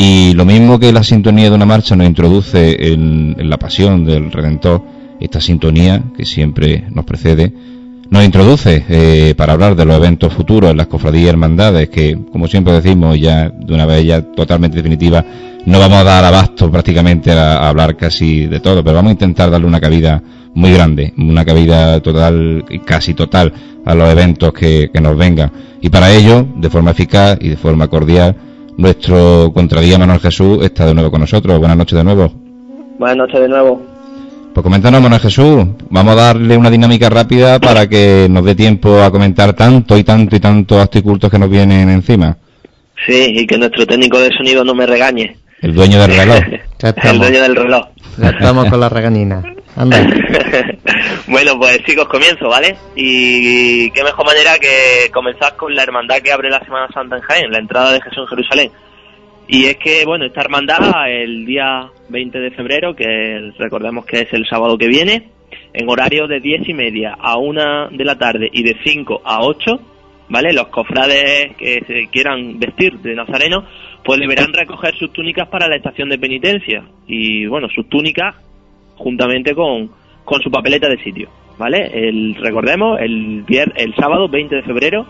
Y lo mismo que la sintonía de una marcha nos introduce en, la pasión del Redentor, esta sintonía que siempre nos precede, nos introduce eh, para hablar de los eventos futuros en las cofradías y hermandades, que como siempre decimos ya de una vez ya totalmente definitiva, no vamos a dar abasto prácticamente a, hablar casi de todo, pero vamos a intentar darle una cabida muy grande, una cabida total casi total a los eventos que nos vengan. Y para ello, de forma eficaz y de forma cordial, nuestro contradía Manuel Jesús está de nuevo con nosotros. Buenas noches de nuevo. Buenas noches de nuevo. Pues coméntanos, Manuel Jesús. Vamos a darle una dinámica rápida para que nos dé tiempo a comentar tanto y tanto y tantos acticultos que nos vienen encima. Sí, y que nuestro técnico de sonido no me regañe. El dueño del reloj. el dueño del reloj. Ya estamos con la regañina. Anda. bueno, pues chicos, comienzo, ¿vale? Y qué mejor manera que comenzar con la hermandad que abre la Semana Santa en Jaén, la entrada de Jesús en Jerusalén. Y es que, bueno, esta hermandad el día 20 de febrero, que recordemos que es el sábado que viene, en horario de 10 y media a 1 de la tarde y de 5 a 8, ¿vale? Los cofrades que se quieran vestir de nazareno, pues deberán recoger sus túnicas para la estación de penitencia. Y, bueno, sus túnicas juntamente con, con su papeleta de sitio, ¿vale? El, recordemos, el, el sábado 20 de febrero,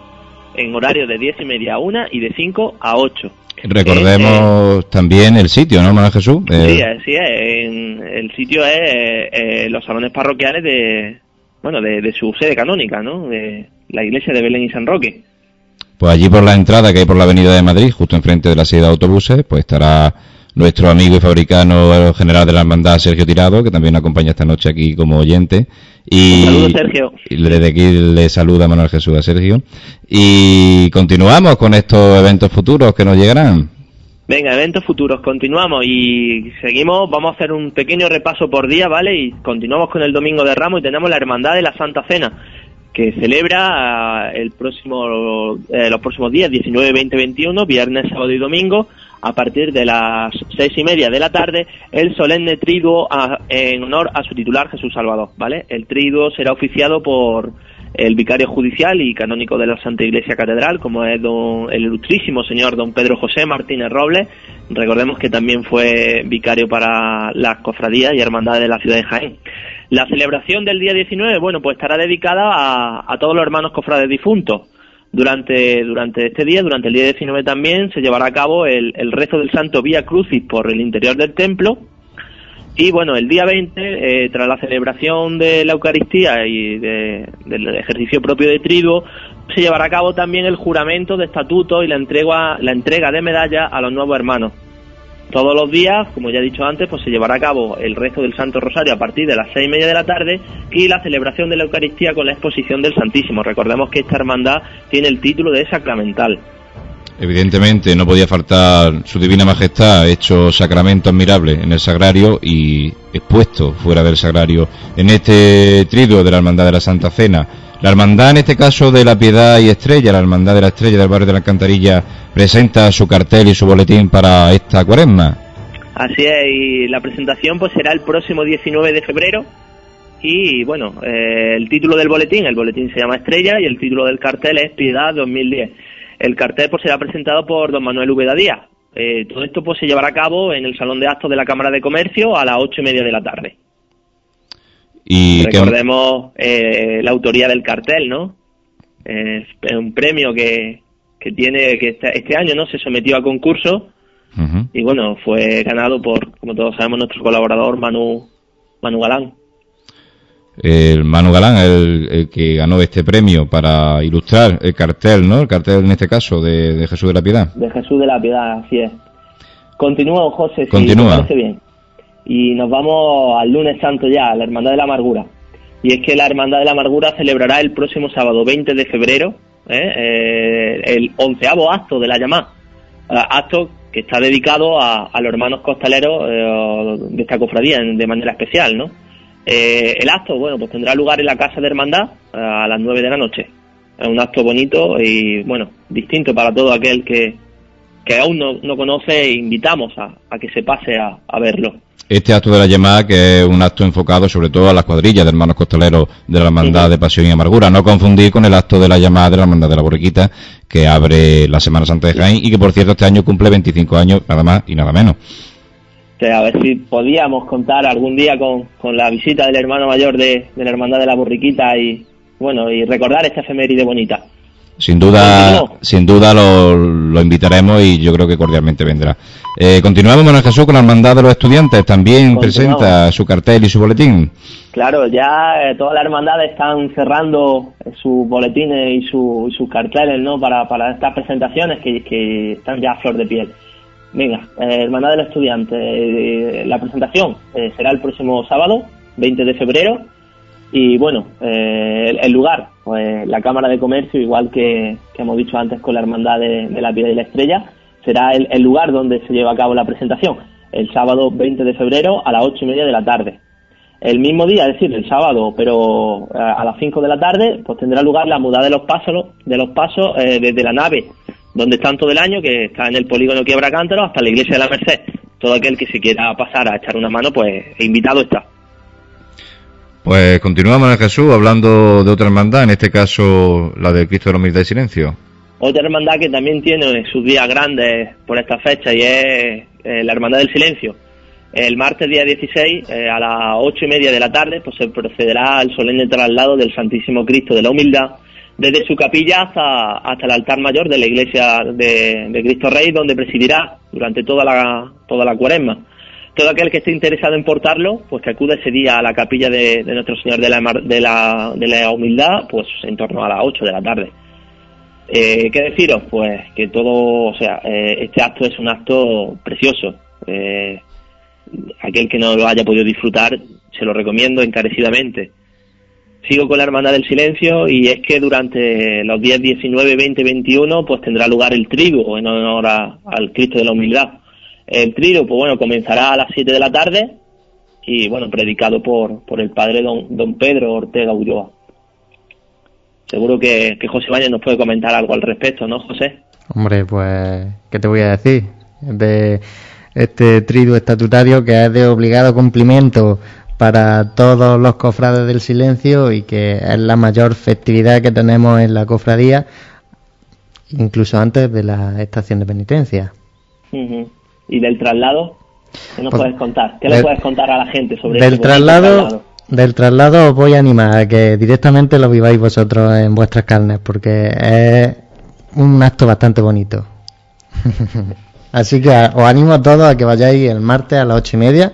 en horario de 10 y media a 1 y de 5 a 8. Recordemos eh, también el sitio, ¿no, hermano Jesús? Sí, sí, el sitio es eh, los salones parroquiales de, bueno, de, su sede canónica, ¿no? De la iglesia de Belén y San Roque. Pues allí por la entrada que hay por la avenida de Madrid, justo enfrente de la sede de autobuses, pues estará nuestro amigo y fabricano general de la hermandad, Sergio Tirado, que también nos acompaña esta noche aquí como oyente. Y, Saludos, Sergio. Y desde aquí le saluda Manuel Jesús a Sergio. Y continuamos con estos eventos futuros que nos llegarán. Venga, eventos futuros, continuamos y seguimos, vamos a hacer un pequeño repaso por día, ¿vale? Y continuamos con el Domingo de Ramos y tenemos la Hermandad de la Santa Cena, que celebra eh, el próximo, eh, los próximos días, 19, 20, 21, viernes, sábado y domingo, a partir de las seis y media de la tarde el solemne triduo en honor a su titular Jesús Salvador, ¿vale? El triduo será oficiado por el vicario judicial y canónico de la Santa Iglesia Catedral, como es el ilustrísimo señor don Pedro José Martínez Robles. Recordemos que también fue vicario para las cofradías y hermandades de la ciudad de Jaén. La celebración del día 19, bueno, pues estará dedicada a, a todos los hermanos cofrades difuntos durante, durante este día, durante el día 19 también, se llevará a cabo el, el rezo del Santo Vía Crucis por el interior del templo. Y bueno, el día 20, eh, tras la celebración de la Eucaristía y del ejercicio propio de triduo, se llevará a cabo también el juramento de estatuto y la entrega, la entrega de medallas a los nuevos hermanos. Todos los días, como ya he dicho antes, pues se llevará a cabo el rezo del Santo Rosario a partir de las seis y media de la tarde y la celebración de la Eucaristía con la exposición del Santísimo. Recordemos que esta hermandad tiene el título de sacramental. Evidentemente no podía faltar su Divina Majestad, hecho sacramento admirable en el sagrario y expuesto fuera del sagrario en este triduo de la Hermandad de la Santa Cena. La hermandad, en este caso de la Piedad y Estrella, la hermandad de la Estrella del barrio de la Alcantarilla, presenta su cartel y su boletín para esta cuaresma. Así es, y la presentación pues será el próximo 19 de febrero. Y bueno, eh, el título del boletín, el boletín se llama Estrella y el título del cartel es Piedad 2010. El cartel pues será presentado por don Manuel Ubeda Díaz. Eh, todo esto pues se llevará a cabo en el Salón de Actos de la Cámara de Comercio a las ocho y media de la tarde. Y Recordemos eh, la autoría del cartel, ¿no? es un premio que, que tiene que este, este, año no se sometió a concurso y bueno fue ganado por como todos sabemos nuestro colaborador Manu Manu Galán. El Manu Galán el, que ganó este premio para ilustrar el cartel no el cartel en este caso de, Jesús de la Piedad. De Jesús de la Piedad así es. Continúa José continúa. si parece bien y nos vamos al lunes santo ya, a la Hermandad de la Amargura. Y es que la Hermandad de la Amargura celebrará el próximo sábado 20 de febrero ¿eh? Eh, el onceavo acto de la llamada. Eh, acto que está dedicado a, los hermanos costaleros de esta cofradía de manera especial, ¿no? el acto, bueno, pues tendrá lugar en la Casa de Hermandad a las 9 de la noche. Es un acto bonito y, bueno, distinto para todo aquel que, que aún no, no conoce, invitamos a, a que se pase a, a verlo este acto de la llamada, que es un acto enfocado sobre todo a las cuadrillas de hermanos costaleros de la Hermandad de Pasión y Amargura. No confundir con el acto de la llamada de la Hermandad de la Borriquita, que abre la Semana Santa de Jaén y que, por cierto, este año cumple 25 años, nada más y nada menos. a ver si podíamos contar algún día con, con la visita del hermano mayor de, de la Hermandad de la Borriquita y, bueno, y recordar esta efeméride bonita. Sin duda, sin duda lo, lo, invitaremos y yo creo que cordialmente vendrá. Eh, continuamos, Manuel Jesús, con la Hermandad de los Estudiantes. También presenta su cartel y su boletín. Claro, ya eh, todas las hermandades están cerrando sus boletines y, su, sus carteles ¿no? para, para estas presentaciones que, que, están ya a flor de piel. Venga, eh, Hermandad de los Estudiantes, eh, la presentación será el próximo sábado, 20 de febrero. Y bueno, eh, el, lugar, pues la Cámara de Comercio, igual que, hemos dicho antes con la Hermandad de, la Piedra y la Estrella, será el, lugar donde se lleva a cabo la presentación, el sábado 20 de febrero a las 8 y media de la tarde. El mismo día, es decir, el sábado, pero eh, a las 5 de la tarde, pues tendrá lugar la mudada de los pasos, de los pasos eh, desde la nave donde están todo el año, que está en el polígono Quiebra Cántaro, hasta la iglesia de la Merced. Todo aquel que se quiera pasar a echar una mano, pues invitado está. Pues continuamos en Jesús hablando de otra hermandad, en este caso la de Cristo de la Humildad y Silencio. Otra hermandad que también tiene sus días grandes por esta fecha y es eh, la Hermandad del Silencio. El martes día 16 eh, a las ocho y media de la tarde pues se procederá al solemne traslado del Santísimo Cristo de la Humildad desde su capilla hasta, hasta el altar mayor de la iglesia de, Cristo Rey, donde presidirá durante toda la, toda la cuaresma. Todo aquel que esté interesado en portarlo, pues que acude ese día a la capilla de, Nuestro Señor de la, de, la, de la Humildad, pues en torno a las 8 de la tarde. Eh, ¿Qué deciros? Pues que todo, o sea, eh, este acto es un acto precioso. Eh, aquel que no lo haya podido disfrutar, se lo recomiendo encarecidamente sigo con la Hermandad del Silencio y es que durante los días 19, 20, 21 pues tendrá lugar el trigo en honor al Cristo de la Humildad. El trigo pues bueno comenzará a las 7 de la tarde y bueno predicado por, por el padre don, don Pedro Ortega Ulloa. Seguro que, que José Bañez nos puede comentar algo al respecto, ¿no, José? Hombre, pues, ¿qué te voy a decir? De este trido estatutario que es de obligado cumplimiento para todos los cofrades del silencio y que es la mayor festividad que tenemos en la cofradía, incluso antes de la estación de penitencia. ¿Y del traslado? ¿Qué nos pues, puedes contar? ¿Qué le puedes contar a la gente sobre del traslado? Del traslado os voy a animar a que directamente lo viváis vosotros en vuestras carnes, porque es un acto bastante bonito. Así que os animo a todos a que vayáis el martes a las ocho y media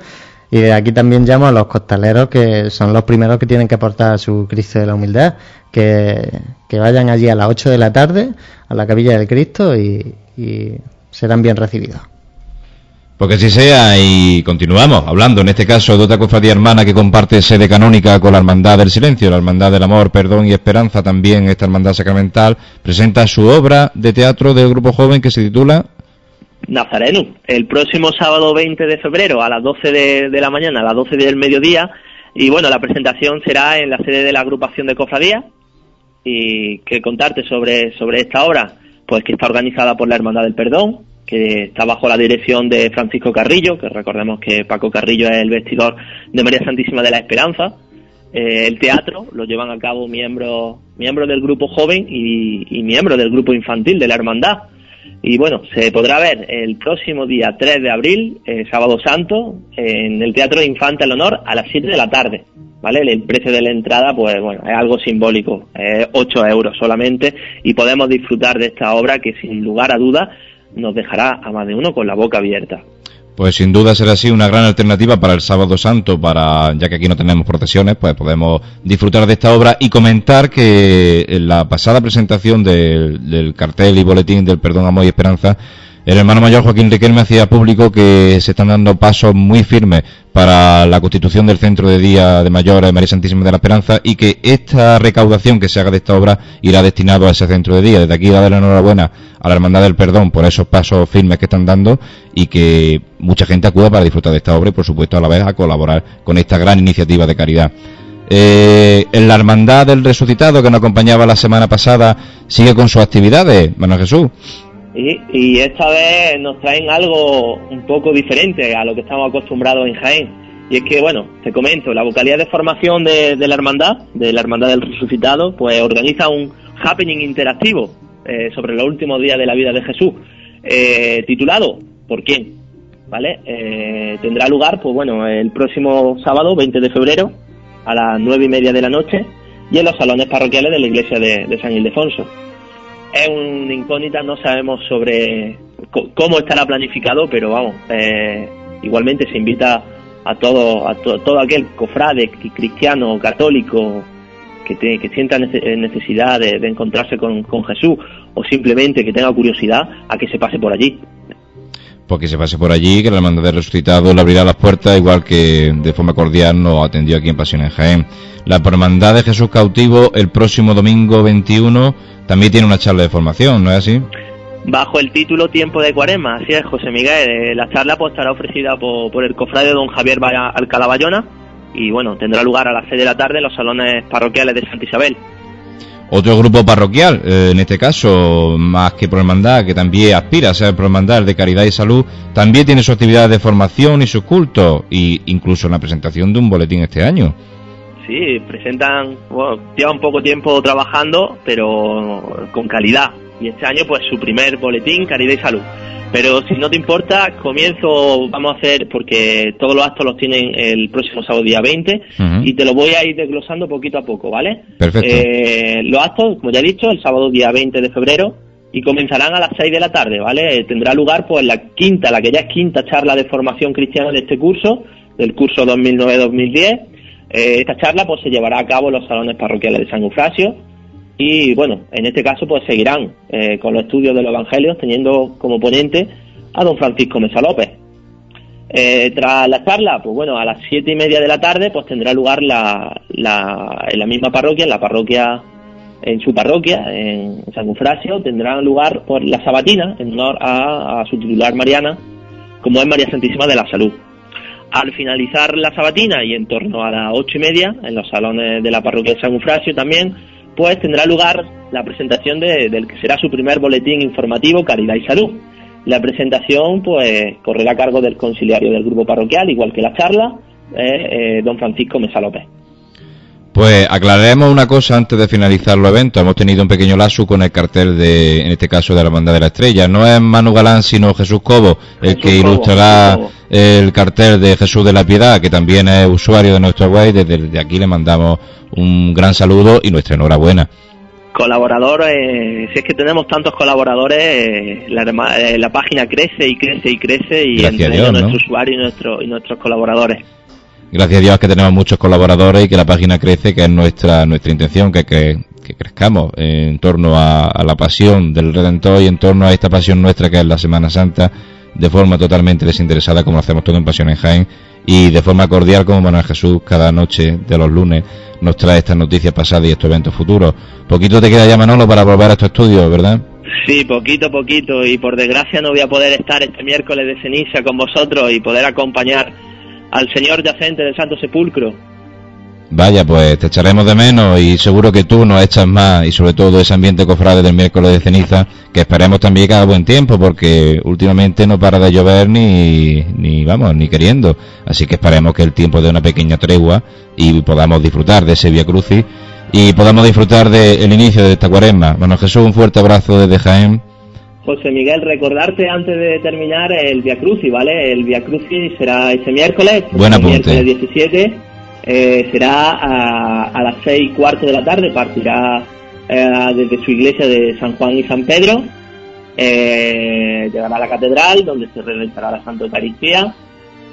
y de aquí también llamo a los costaleros, que son los primeros que tienen que aportar su Cristo de la Humildad, que, vayan allí a las 8 de la tarde a la capilla del Cristo y, serán bien recibidos. Porque así sea, y continuamos hablando, en este caso, de otra cofradía hermana que comparte sede canónica con la Hermandad del Silencio, la Hermandad del Amor, Perdón y Esperanza, también esta Hermandad Sacramental, presenta su obra de teatro del grupo joven que se titula Nazareno. El próximo sábado 20 de febrero a las 12 de, la mañana, a las 12 del mediodía. Y bueno, la presentación será en la sede de la agrupación de cofradías. Y que contarte sobre, sobre esta obra, pues que está organizada por la Hermandad del Perdón, que está bajo la dirección de Francisco Carrillo, que recordemos que Paco Carrillo es el vestidor de María Santísima de la Esperanza. Eh, el teatro lo llevan a cabo miembros miembros del grupo joven y, y miembros del grupo infantil de la Hermandad. Y bueno, se podrá ver el próximo día 3 de abril, eh, sábado santo, en el Teatro de Infante el Honor a las 7 de la tarde. ¿Vale? El precio de la entrada, pues bueno, es algo simbólico, es 8 euros solamente, y podemos disfrutar de esta obra que sin lugar a dudas nos dejará a más de uno con la boca abierta. Pues sin duda será así una gran alternativa para el Sábado Santo, para ya que aquí no tenemos procesiones, pues podemos disfrutar de esta obra y comentar que en la pasada presentación del, del cartel y boletín del Perdón, Amor y Esperanza el hermano mayor Joaquín Riquelme hacía público que se están dando pasos muy firmes para la constitución del Centro de Día de Mayor de María Santísima de la Esperanza y que esta recaudación que se haga de esta obra irá destinado a ese centro de día. Desde aquí dar la enhorabuena a la Hermandad del Perdón por esos pasos firmes que están dando y que mucha gente acuda para disfrutar de esta obra y por supuesto a la vez a colaborar con esta gran iniciativa de caridad. Eh, en la Hermandad del Resucitado que nos acompañaba la semana pasada sigue con sus actividades, Manuel Jesús. Y, esta vez nos traen algo un poco diferente a lo que estamos acostumbrados en Jaén. Y es que, bueno, te comento, la vocalidad de formación de, la hermandad, de la hermandad del resucitado, pues organiza un happening interactivo eh, sobre los últimos días de la vida de Jesús, eh, titulado ¿Por quién? ¿Vale? Eh, tendrá lugar, pues bueno, el próximo sábado, 20 de febrero, a las nueve y media de la noche, y en los salones parroquiales de la iglesia de San Ildefonso es una incógnita, no sabemos sobre cómo estará planificado, pero vamos, eh, igualmente se invita a todo, a todo aquel cofrade cristiano, católico, que, que sienta necesidad de, encontrarse con, Jesús o simplemente que tenga curiosidad a que se pase por allí. porque se pase por allí, que la Hermandad del Resucitado le abrirá las puertas, igual que de forma cordial nos atendió aquí en Pasión en Jaén. La Hermandad de Jesús Cautivo, el próximo domingo 21, también tiene una charla de formación, ¿no es así? Bajo el título Tiempo de Cuaresma, así es, José Miguel. Eh, la charla pues estará ofrecida por, el cofrade don Javier Alcalá Bayona y bueno, tendrá lugar a las 6 de la tarde en los salones parroquiales de Santa Isabel. Otro grupo parroquial, eh, en este caso, más que por hermandad, que también aspira a ser por hermandad de caridad y salud, también tiene sus actividades de formación y sus cultos, e incluso la presentación de un boletín este año. Sí, presentan, bueno, llevan poco tiempo trabajando, pero con calidad. Y este año, pues su primer boletín, Caridad y Salud. Pero si no te importa, comienzo, vamos a hacer, porque todos los actos los tienen el próximo sábado día 20, y te lo voy a ir desglosando poquito a poco, ¿vale? Perfecto. Eh, los actos, como ya he dicho, el sábado día 20 de febrero, y comenzarán a las 6 de la tarde, ¿vale? Eh, tendrá lugar, pues, la quinta, la que ya es quinta charla de formación cristiana de este curso, del curso 2009-2010. Eh, esta charla, pues, se llevará a cabo en los salones parroquiales de San Eufrasio, y bueno, en este caso pues seguirán eh, con los estudios de los evangelios teniendo como ponente a don Francisco Mesa López. Eh, tras la charla, pues bueno, a las siete y media de la tarde pues tendrá lugar la, la, en la misma parroquia, en la parroquia, en su parroquia, en San Eufrasio, tendrá lugar por la sabatina en honor a, su titular Mariana, como es María Santísima de la Salud. Al finalizar la sabatina y en torno a las ocho y media, en los salones de la parroquia de San Eufrasio también, pues tendrá lugar la presentación de, del que será su primer boletín informativo Caridad y Salud. La presentación pues correrá a cargo del conciliario del grupo parroquial, igual que la charla, eh, eh, don Francisco Mesa López. Pues aclararemos una cosa antes de finalizar los eventos. Hemos tenido un pequeño lazo con el cartel de, en este caso, de la banda de la estrella. No es Manu Galán, sino Jesús Cobo, el que ilustrará el cartel de Jesús de la Piedad, que también es usuario de nuestro web. Desde, aquí le mandamos un gran saludo y nuestra enhorabuena. Colaborador, eh, si es que tenemos tantos colaboradores, eh, eh, la, página crece y crece y crece y entre ellos nuestro usuario y, nuestro, y nuestros colaboradores gracias a Dios que tenemos muchos colaboradores y que la página crece, que es nuestra nuestra intención, que, que, crezcamos en torno a, la pasión del Redentor y en torno a esta pasión nuestra que es la Semana Santa, de forma totalmente desinteresada, como hacemos todo en Pasión en Jaén, y de forma cordial, como Manuel Jesús cada noche de los lunes nos trae estas noticias pasadas y estos eventos futuros. Poquito te queda ya, Manolo, para volver a estos estudios, ¿verdad? Sí, poquito, poquito, y por desgracia no voy a poder estar este miércoles de ceniza con vosotros y poder acompañar al Señor yacente del Santo Sepulcro. Vaya, pues te echaremos de menos y seguro que tú nos echas más y sobre todo ese ambiente cofrade del miércoles de ceniza, que esperemos también que haga buen tiempo porque últimamente no para de llover ni, ni vamos, ni queriendo. Así que esperemos que el tiempo dé una pequeña tregua y podamos disfrutar de ese Via Crucis y podamos disfrutar del inicio de esta cuaresma. Bueno, Jesús, un fuerte abrazo desde Jaén José Miguel, recordarte antes de terminar el Via Crucis, ¿vale? El Via Crucis será ese miércoles, Buena el miércoles 17, eh, será a, las seis y cuarto de la tarde, partirá eh, desde su iglesia de San Juan y San Pedro, eh, llegará a la catedral donde se realizará la Santa Eucaristía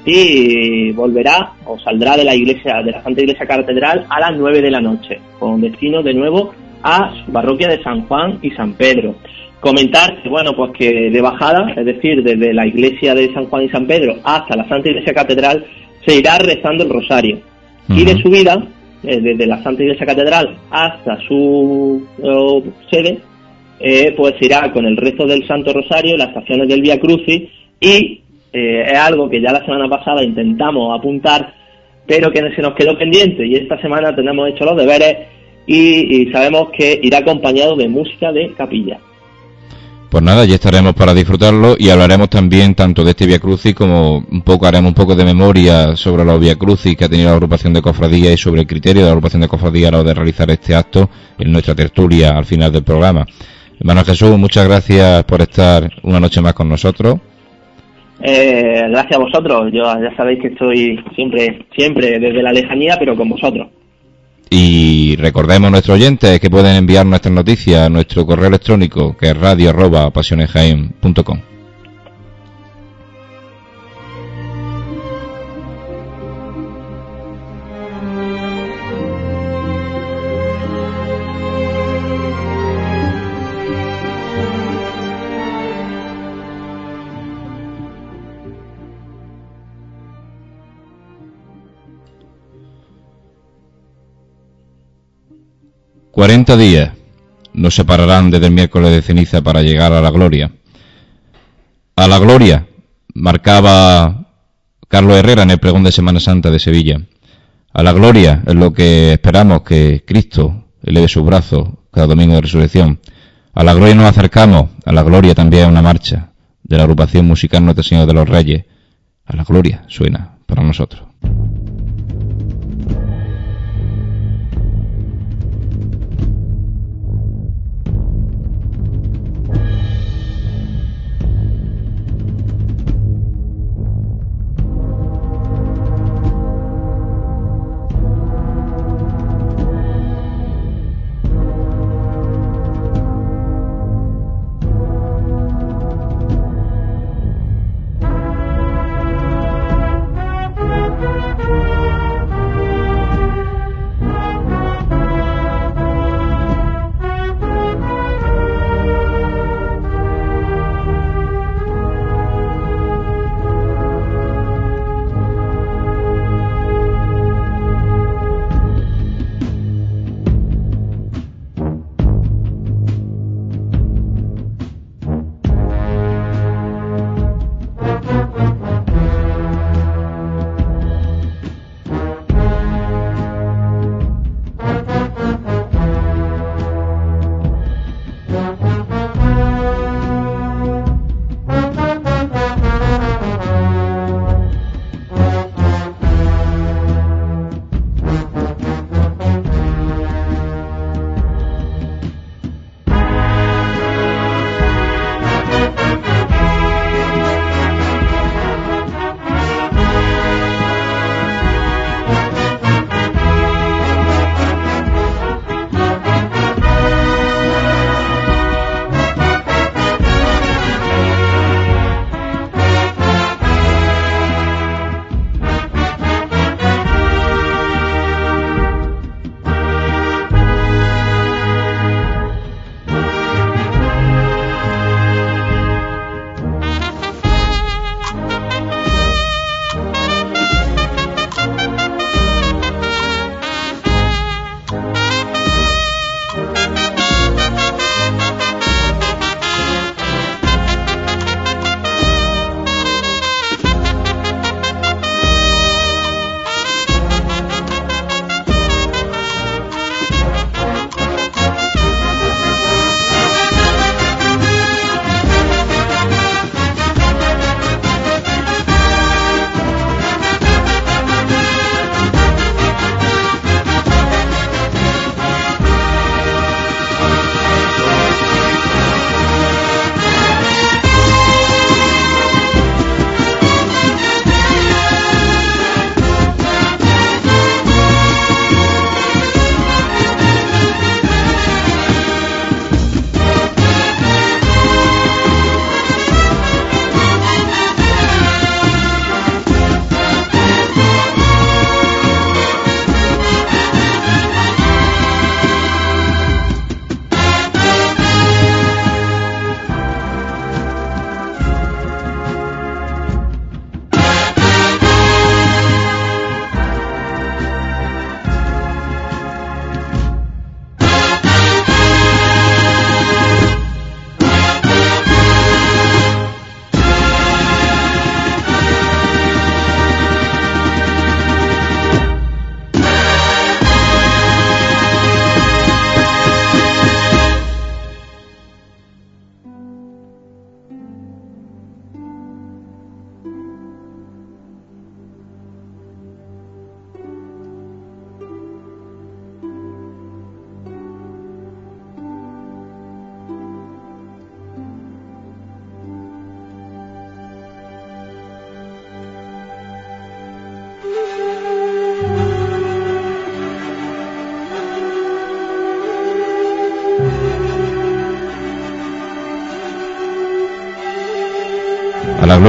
y volverá o saldrá de la iglesia, de la Santa Iglesia Catedral a las 9 de la noche, con destino de nuevo a su parroquia de San Juan y San Pedro. Comentar que, bueno, pues que de bajada, es decir, desde la iglesia de San Juan y San Pedro hasta la Santa Iglesia Catedral, se irá rezando el rosario. Y de subida, eh, desde la Santa Iglesia Catedral hasta su sede, eh, pues irá con el rezo del Santo Rosario, las estaciones del Via Crucis, y eh, es algo que ya la semana pasada intentamos apuntar, pero que se nos quedó pendiente, y esta semana tenemos hecho los deberes, y sabemos que irá acompañado de música de capilla. Pues nada, ya estaremos para disfrutarlo y hablaremos también tanto de este Via Crucis como un poco haremos un poco de memoria sobre los Via Crucis que ha tenido la agrupación de cofradía y sobre el criterio de la agrupación de cofradía a la hora de realizar este acto en nuestra tertulia al final del programa. Hermano Jesús, muchas gracias por estar una noche más con nosotros. Eh, gracias a vosotros. Yo ya sabéis que estoy siempre, siempre desde la lejanía, pero con vosotros. Y recordemos a nuestros oyentes que pueden enviar nuestras noticias a nuestro correo electrónico que es radio arroba Cuarenta días nos separarán desde el miércoles de ceniza para llegar a la gloria. A la gloria marcaba Carlos Herrera en el pregón de Semana Santa de Sevilla. A la gloria es lo que esperamos que Cristo eleve su brazo cada domingo de resurrección. A la gloria nos acercamos, a la gloria también una marcha de la agrupación musical Nuestro Señor de los Reyes. A la gloria suena para nosotros.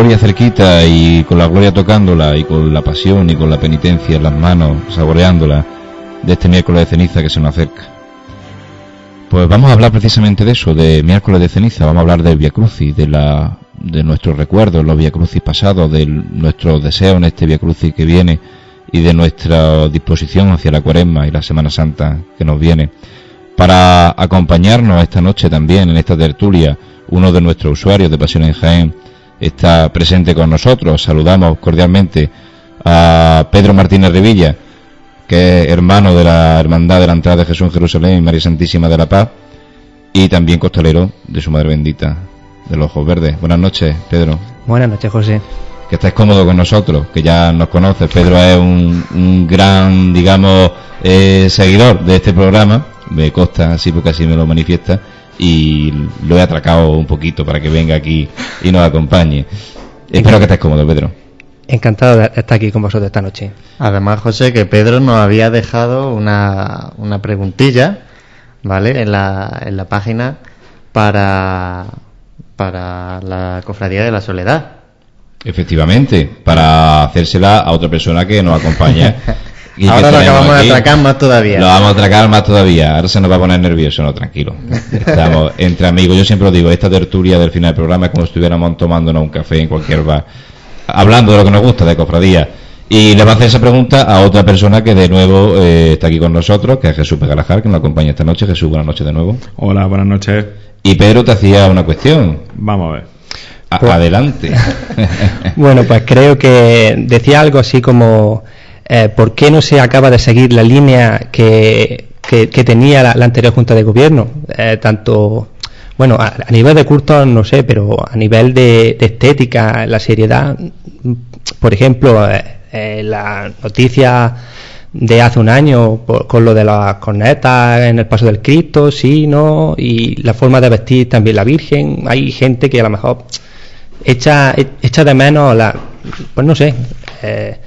Gloria cerquita y con la gloria tocándola y con la pasión y con la penitencia en las manos, saboreándola, de este miércoles de ceniza que se nos acerca. Pues vamos a hablar precisamente de eso, de miércoles de ceniza, vamos a hablar del Via Crucis, de, la, de nuestros recuerdos, los Via Crucis pasados, de nuestros deseos en este Via Crucis que viene y de nuestra disposición hacia la cuaresma y la Semana Santa que nos viene. Para acompañarnos esta noche también en esta tertulia, uno de nuestros usuarios de Pasión en Jaén está presente con nosotros. Saludamos cordialmente a Pedro Martínez Revilla, que es hermano de la Hermandad de la Entrada de Jesús en Jerusalén y María Santísima de la Paz, y también costalero de su Madre Bendita, de los Ojos Verdes. Buenas noches, Pedro. Buenas noches, José. Que estés cómodo con nosotros, que ya nos conoces. Pedro es un, gran, digamos, eh, seguidor de este programa, me consta así porque así me lo manifiesta, y lo he atracado un poquito para que venga aquí y nos acompañe. Espero que estés cómodo, Pedro. Encantado de estar aquí con vosotros esta noche. Además, José, que Pedro nos había dejado una, una preguntilla, ¿vale? En la, en la página para, para la Cofradía de la Soledad. Efectivamente, para hacérsela a otra persona que nos acompaña. Ahora lo acabamos de atracar más todavía. Lo vamos a atracar más todavía. Ahora se nos va a poner nervioso, no, tranquilo. Estamos entre amigos. Yo siempre lo digo, esta tertulia del final del programa es como si estuviéramos tomándonos un café en cualquier bar, hablando de lo que nos gusta, de cofradía. Y le va a hacer esa pregunta a otra persona que de nuevo eh, está aquí con nosotros, que es Jesús Pegalajar, que nos acompaña esta noche. Jesús, buenas noches de nuevo. Hola, buenas noches. Y Pedro te hacía una cuestión. Vamos a ver. Pues- adelante. bueno, pues creo que decía algo así como eh, ¿por qué no se acaba de seguir la línea que, que, tenía la, anterior Junta de Gobierno? Eh, tanto, bueno, a, nivel de culto no sé, pero a nivel de, estética, la seriedad, por ejemplo, eh, la noticia de hace un año con lo de las cornetas en el paso del Cristo, sí, no, y la forma de vestir también la Virgen. Hay gente que a lo mejor echa, echa de menos la, pues no sé, eh,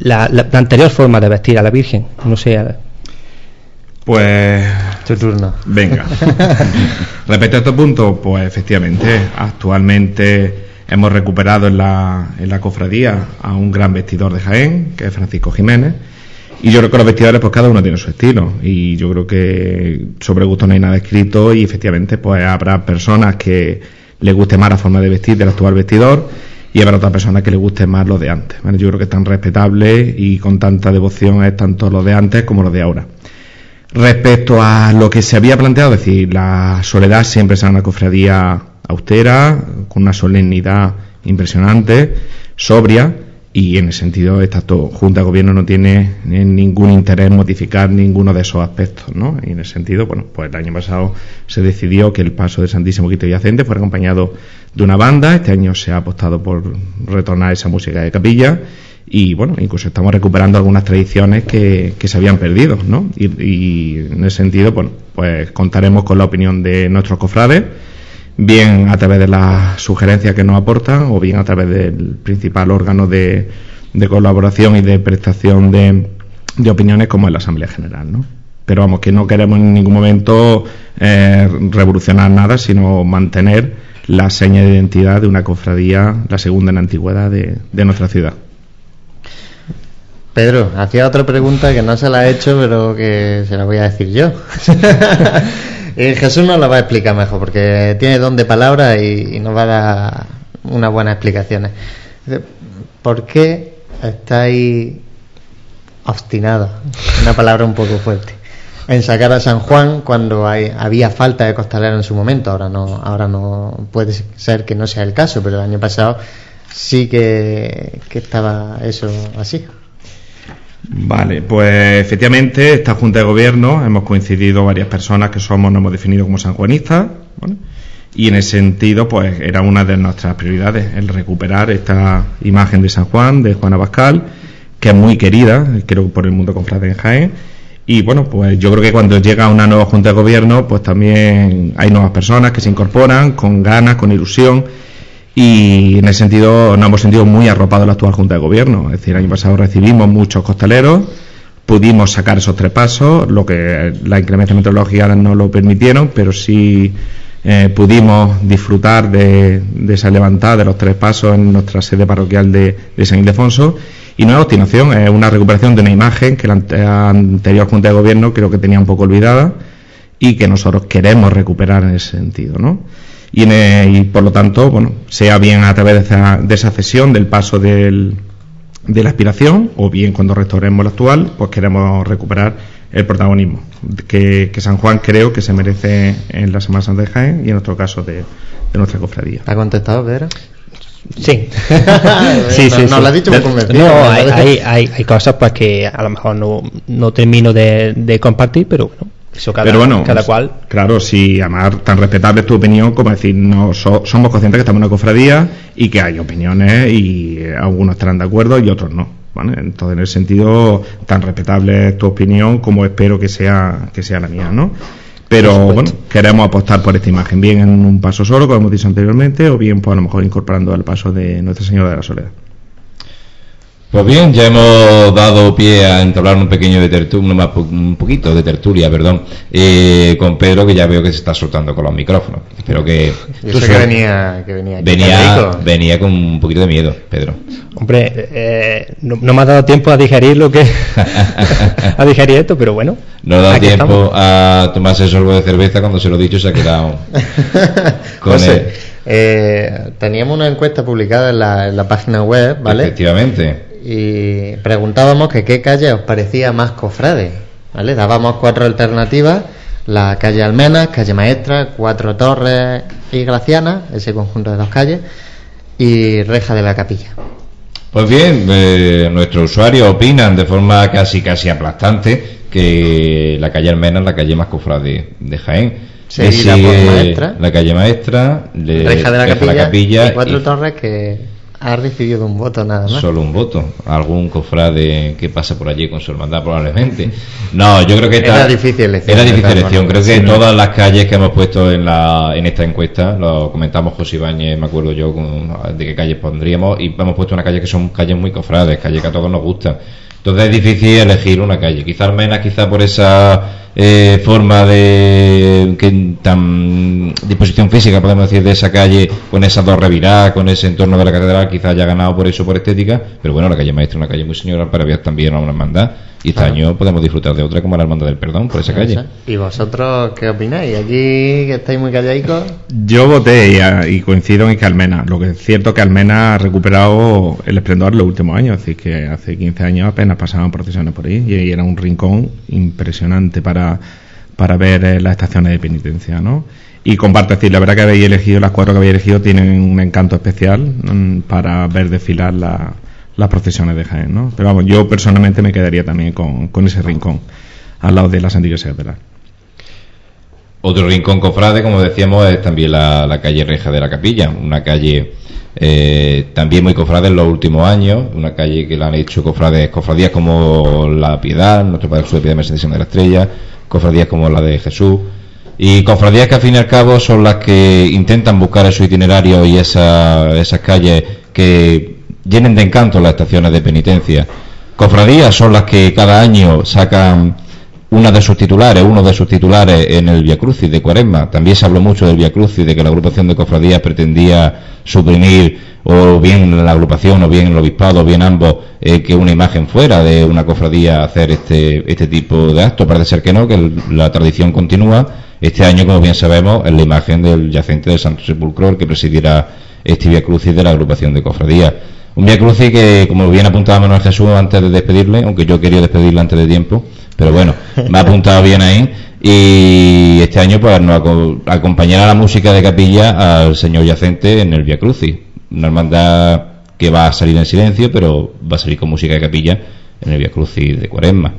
la, anterior forma de vestir a la Virgen. No sé. Pues. Tu turno. Venga. Respecto a este punto, pues efectivamente, actualmente hemos recuperado en la, en la cofradía a un gran vestidor de Jaén, que es Francisco Jiménez. Y yo creo que los vestidores, pues cada uno tiene su estilo. Y yo creo que sobre gusto no hay nada escrito. Y efectivamente, pues habrá personas que les guste más la forma de vestir del actual vestidor y habrá otra persona que le guste más lo de antes. Yo creo que es tan respetable y con tanta devoción es tanto lo de antes como lo de ahora. Respecto a lo que se había planteado, es decir, la soledad siempre será una cofradía austera, con una solemnidad impresionante, sobria, y en ese sentido esta Junta de Gobierno no tiene ningún interés en modificar ninguno de esos aspectos, ¿no? Y en ese sentido, bueno, pues el año pasado se decidió que el paso de Santísimo Cristo Yacente fuera acompañado de una banda, este año se ha apostado por retornar esa música de capilla y bueno, incluso estamos recuperando algunas tradiciones que, que se habían perdido, ¿no? Y, y en ese sentido, bueno, pues contaremos con la opinión de nuestros cofrades bien a través de las sugerencias que nos aportan o bien a través del principal órgano de, colaboración y de prestación de, opiniones como es la Asamblea General. ¿no? Pero vamos, que no queremos en ningún momento eh, revolucionar nada, sino mantener la seña de identidad de una cofradía, la segunda en antigüedad de, de nuestra ciudad. Pedro, hacía otra pregunta que no se la he hecho, pero que se la voy a decir yo. Eh, Jesús nos la va a explicar mejor porque tiene don de palabra y, nos va a dar unas buenas explicaciones. ¿Por qué estáis obstinados? Una palabra un poco fuerte. En sacar a San Juan cuando hay, había falta de costalero en su momento. Ahora no, ahora no puede ser que no sea el caso, pero el año pasado sí que estaba eso así. Vale, pues efectivamente esta Junta de Gobierno hemos coincidido varias personas que somos, nos hemos definido como sanjuanistas, y en ese sentido pues era una de nuestras prioridades el recuperar esta imagen de San Juan, de Juana Pascal, que es muy querida, creo por el mundo Jaén, y bueno, pues yo creo que cuando llega una nueva Junta de Gobierno pues también hay nuevas personas que se incorporan con ganas, con ilusión, y en ese sentido nos hemos sentido muy arropados la actual Junta de Gobierno. Es decir, el año pasado recibimos muchos costaleros, pudimos sacar esos tres pasos, lo que la inclemencia meteorológica no lo permitieron, pero sí eh, pudimos disfrutar de, esa levantada de los tres pasos en nuestra sede parroquial de, San Ildefonso. Y no es obstinación, es una recuperación de una imagen que la anterior Junta de Gobierno creo que tenía un poco olvidada y que nosotros queremos recuperar en ese sentido, ¿no? y, por lo tanto, bueno, sea bien a través de esa, cesión del paso del, de la aspiración o bien cuando restauremos la actual, pues queremos recuperar el protagonismo que, San Juan creo que se merece en la Semana Santa de Jaén y en nuestro caso de, nuestra cofradía. ¿Ha contestado, Pedro? Sí. sí, sí, no, lo ha dicho No, hay, hay, hay, cosas pues que a lo mejor no, no termino de, de compartir, pero bueno. Eso cada, pero bueno, cada cual. Claro, si amar tan respetable es tu opinión como decir, no somos conscientes que estamos en una cofradía y que hay opiniones y algunos estarán de acuerdo y otros no. Entonces, en el sentido, tan respetable es tu opinión como espero que sea, que sea la mía, ¿no? Pero bueno, queremos apostar por esta imagen, bien en un paso solo, como hemos dicho anteriormente, o bien, pues a lo mejor incorporando al paso de Nuestra Señora de la Soledad. Pues bien, ya hemos dado pie a entablar un pequeño de tertulia, un poquito de tertulia, perdón, eh, con Pedro, que ya veo que se está soltando con los micrófonos. Espero que... Yo sé que venía, que venía, venía, venía, con un poquito de miedo, Pedro. Hombre, eh, no, me ha dado tiempo a digerir lo que... a digerir esto, pero bueno. No ha dado tiempo a tomarse el sorbo de cerveza cuando se lo he dicho se ha quedado con eh, teníamos una encuesta publicada en la, en la página web, ¿vale? Efectivamente y preguntábamos que qué calle os parecía más cofrade. ¿vale? Dábamos cuatro alternativas, la calle Almenas, calle Maestra, Cuatro Torres y Graciana, ese conjunto de dos calles, y Reja de la Capilla. Pues bien, eh, nuestros usuarios opinan de forma casi casi aplastante que la calle Almenas es la calle más cofrade de Jaén. Seguida por Maestra, la calle Maestra, Reja de la, Capilla, la Capilla, y Cuatro Torres que ha recibido un voto nada más. Solo un voto. Algún cofrade que pasa por allí con su hermandad probablemente. No, yo creo que era difícil elección. Era difícil elección. Creo que todas las calles que hemos puesto en, la, en esta encuesta, lo comentamos José Ibáñez, me acuerdo yo, de qué calles pondríamos, y hemos puesto una calle que son calles muy cofrades, calles que a todos nos gustan. Entonces es difícil elegir una calle. Quizás menos, quizá por esa eh, forma de que tan disposición física podemos decir de esa calle con esas dos reviradas con ese entorno de la catedral quizás haya ganado por eso por estética pero bueno la calle maestra es una calle muy señora para ver también a una hermandad y este año podemos disfrutar de otra como la Hermandad del Perdón por esa calle. ¿Y vosotros qué opináis? ¿Aquí que estáis muy calladicos? Yo voté y, coincido en que Almena. Lo que es cierto que Almena ha recuperado el esplendor en los últimos años. Así que hace 15 años apenas pasaban procesiones por ahí y era un rincón impresionante para, para ver eh, las estaciones de penitencia, ¿no? Y comparto decir, la verdad que habéis elegido, las cuatro que habéis elegido tienen un encanto especial mm, para ver desfilar la las procesiones de Jaén, ¿no? Pero vamos, yo personalmente me quedaría también con, con ese rincón, al lado de la Santa Iglesia Otro rincón cofrade, como decíamos, es también la, calle Reja de la Capilla, una calle eh, también muy cofrade en los últimos años, una calle que la han hecho cofrades, cofradías como la Piedad, nuestro Padre Jesús de Piedad Mercedes de la Estrella, cofradías como la de Jesús, y cofradías que al fin y al cabo son las que intentan buscar su itinerario y esa, esas calles que llenen de encanto las estaciones de penitencia. Cofradías son las que cada año sacan una de sus titulares, uno de sus titulares en el Via Crucis de Cuaresma. También se habló mucho del Via Crucis, de que la agrupación de cofradías pretendía suprimir, o bien la agrupación, o bien el obispado, o bien ambos, eh, que una imagen fuera de una cofradía hacer este, este tipo de actos. Parece ser que no, que la tradición continúa. Este año, como bien sabemos, es la imagen del yacente del Santo Sepulcro el que presidirá este Via Crucis de la agrupación de cofradías. Un Via Crucis que, como bien apuntaba Manuel Jesús antes de despedirle, aunque yo quería despedirle antes de tiempo, pero bueno, me ha apuntado bien ahí. Y este año pues nos acompañará la música de capilla al señor yacente en el Via Crucis. Una hermandad que va a salir en silencio, pero va a salir con música de capilla en el Via Crucis de Cuaresma.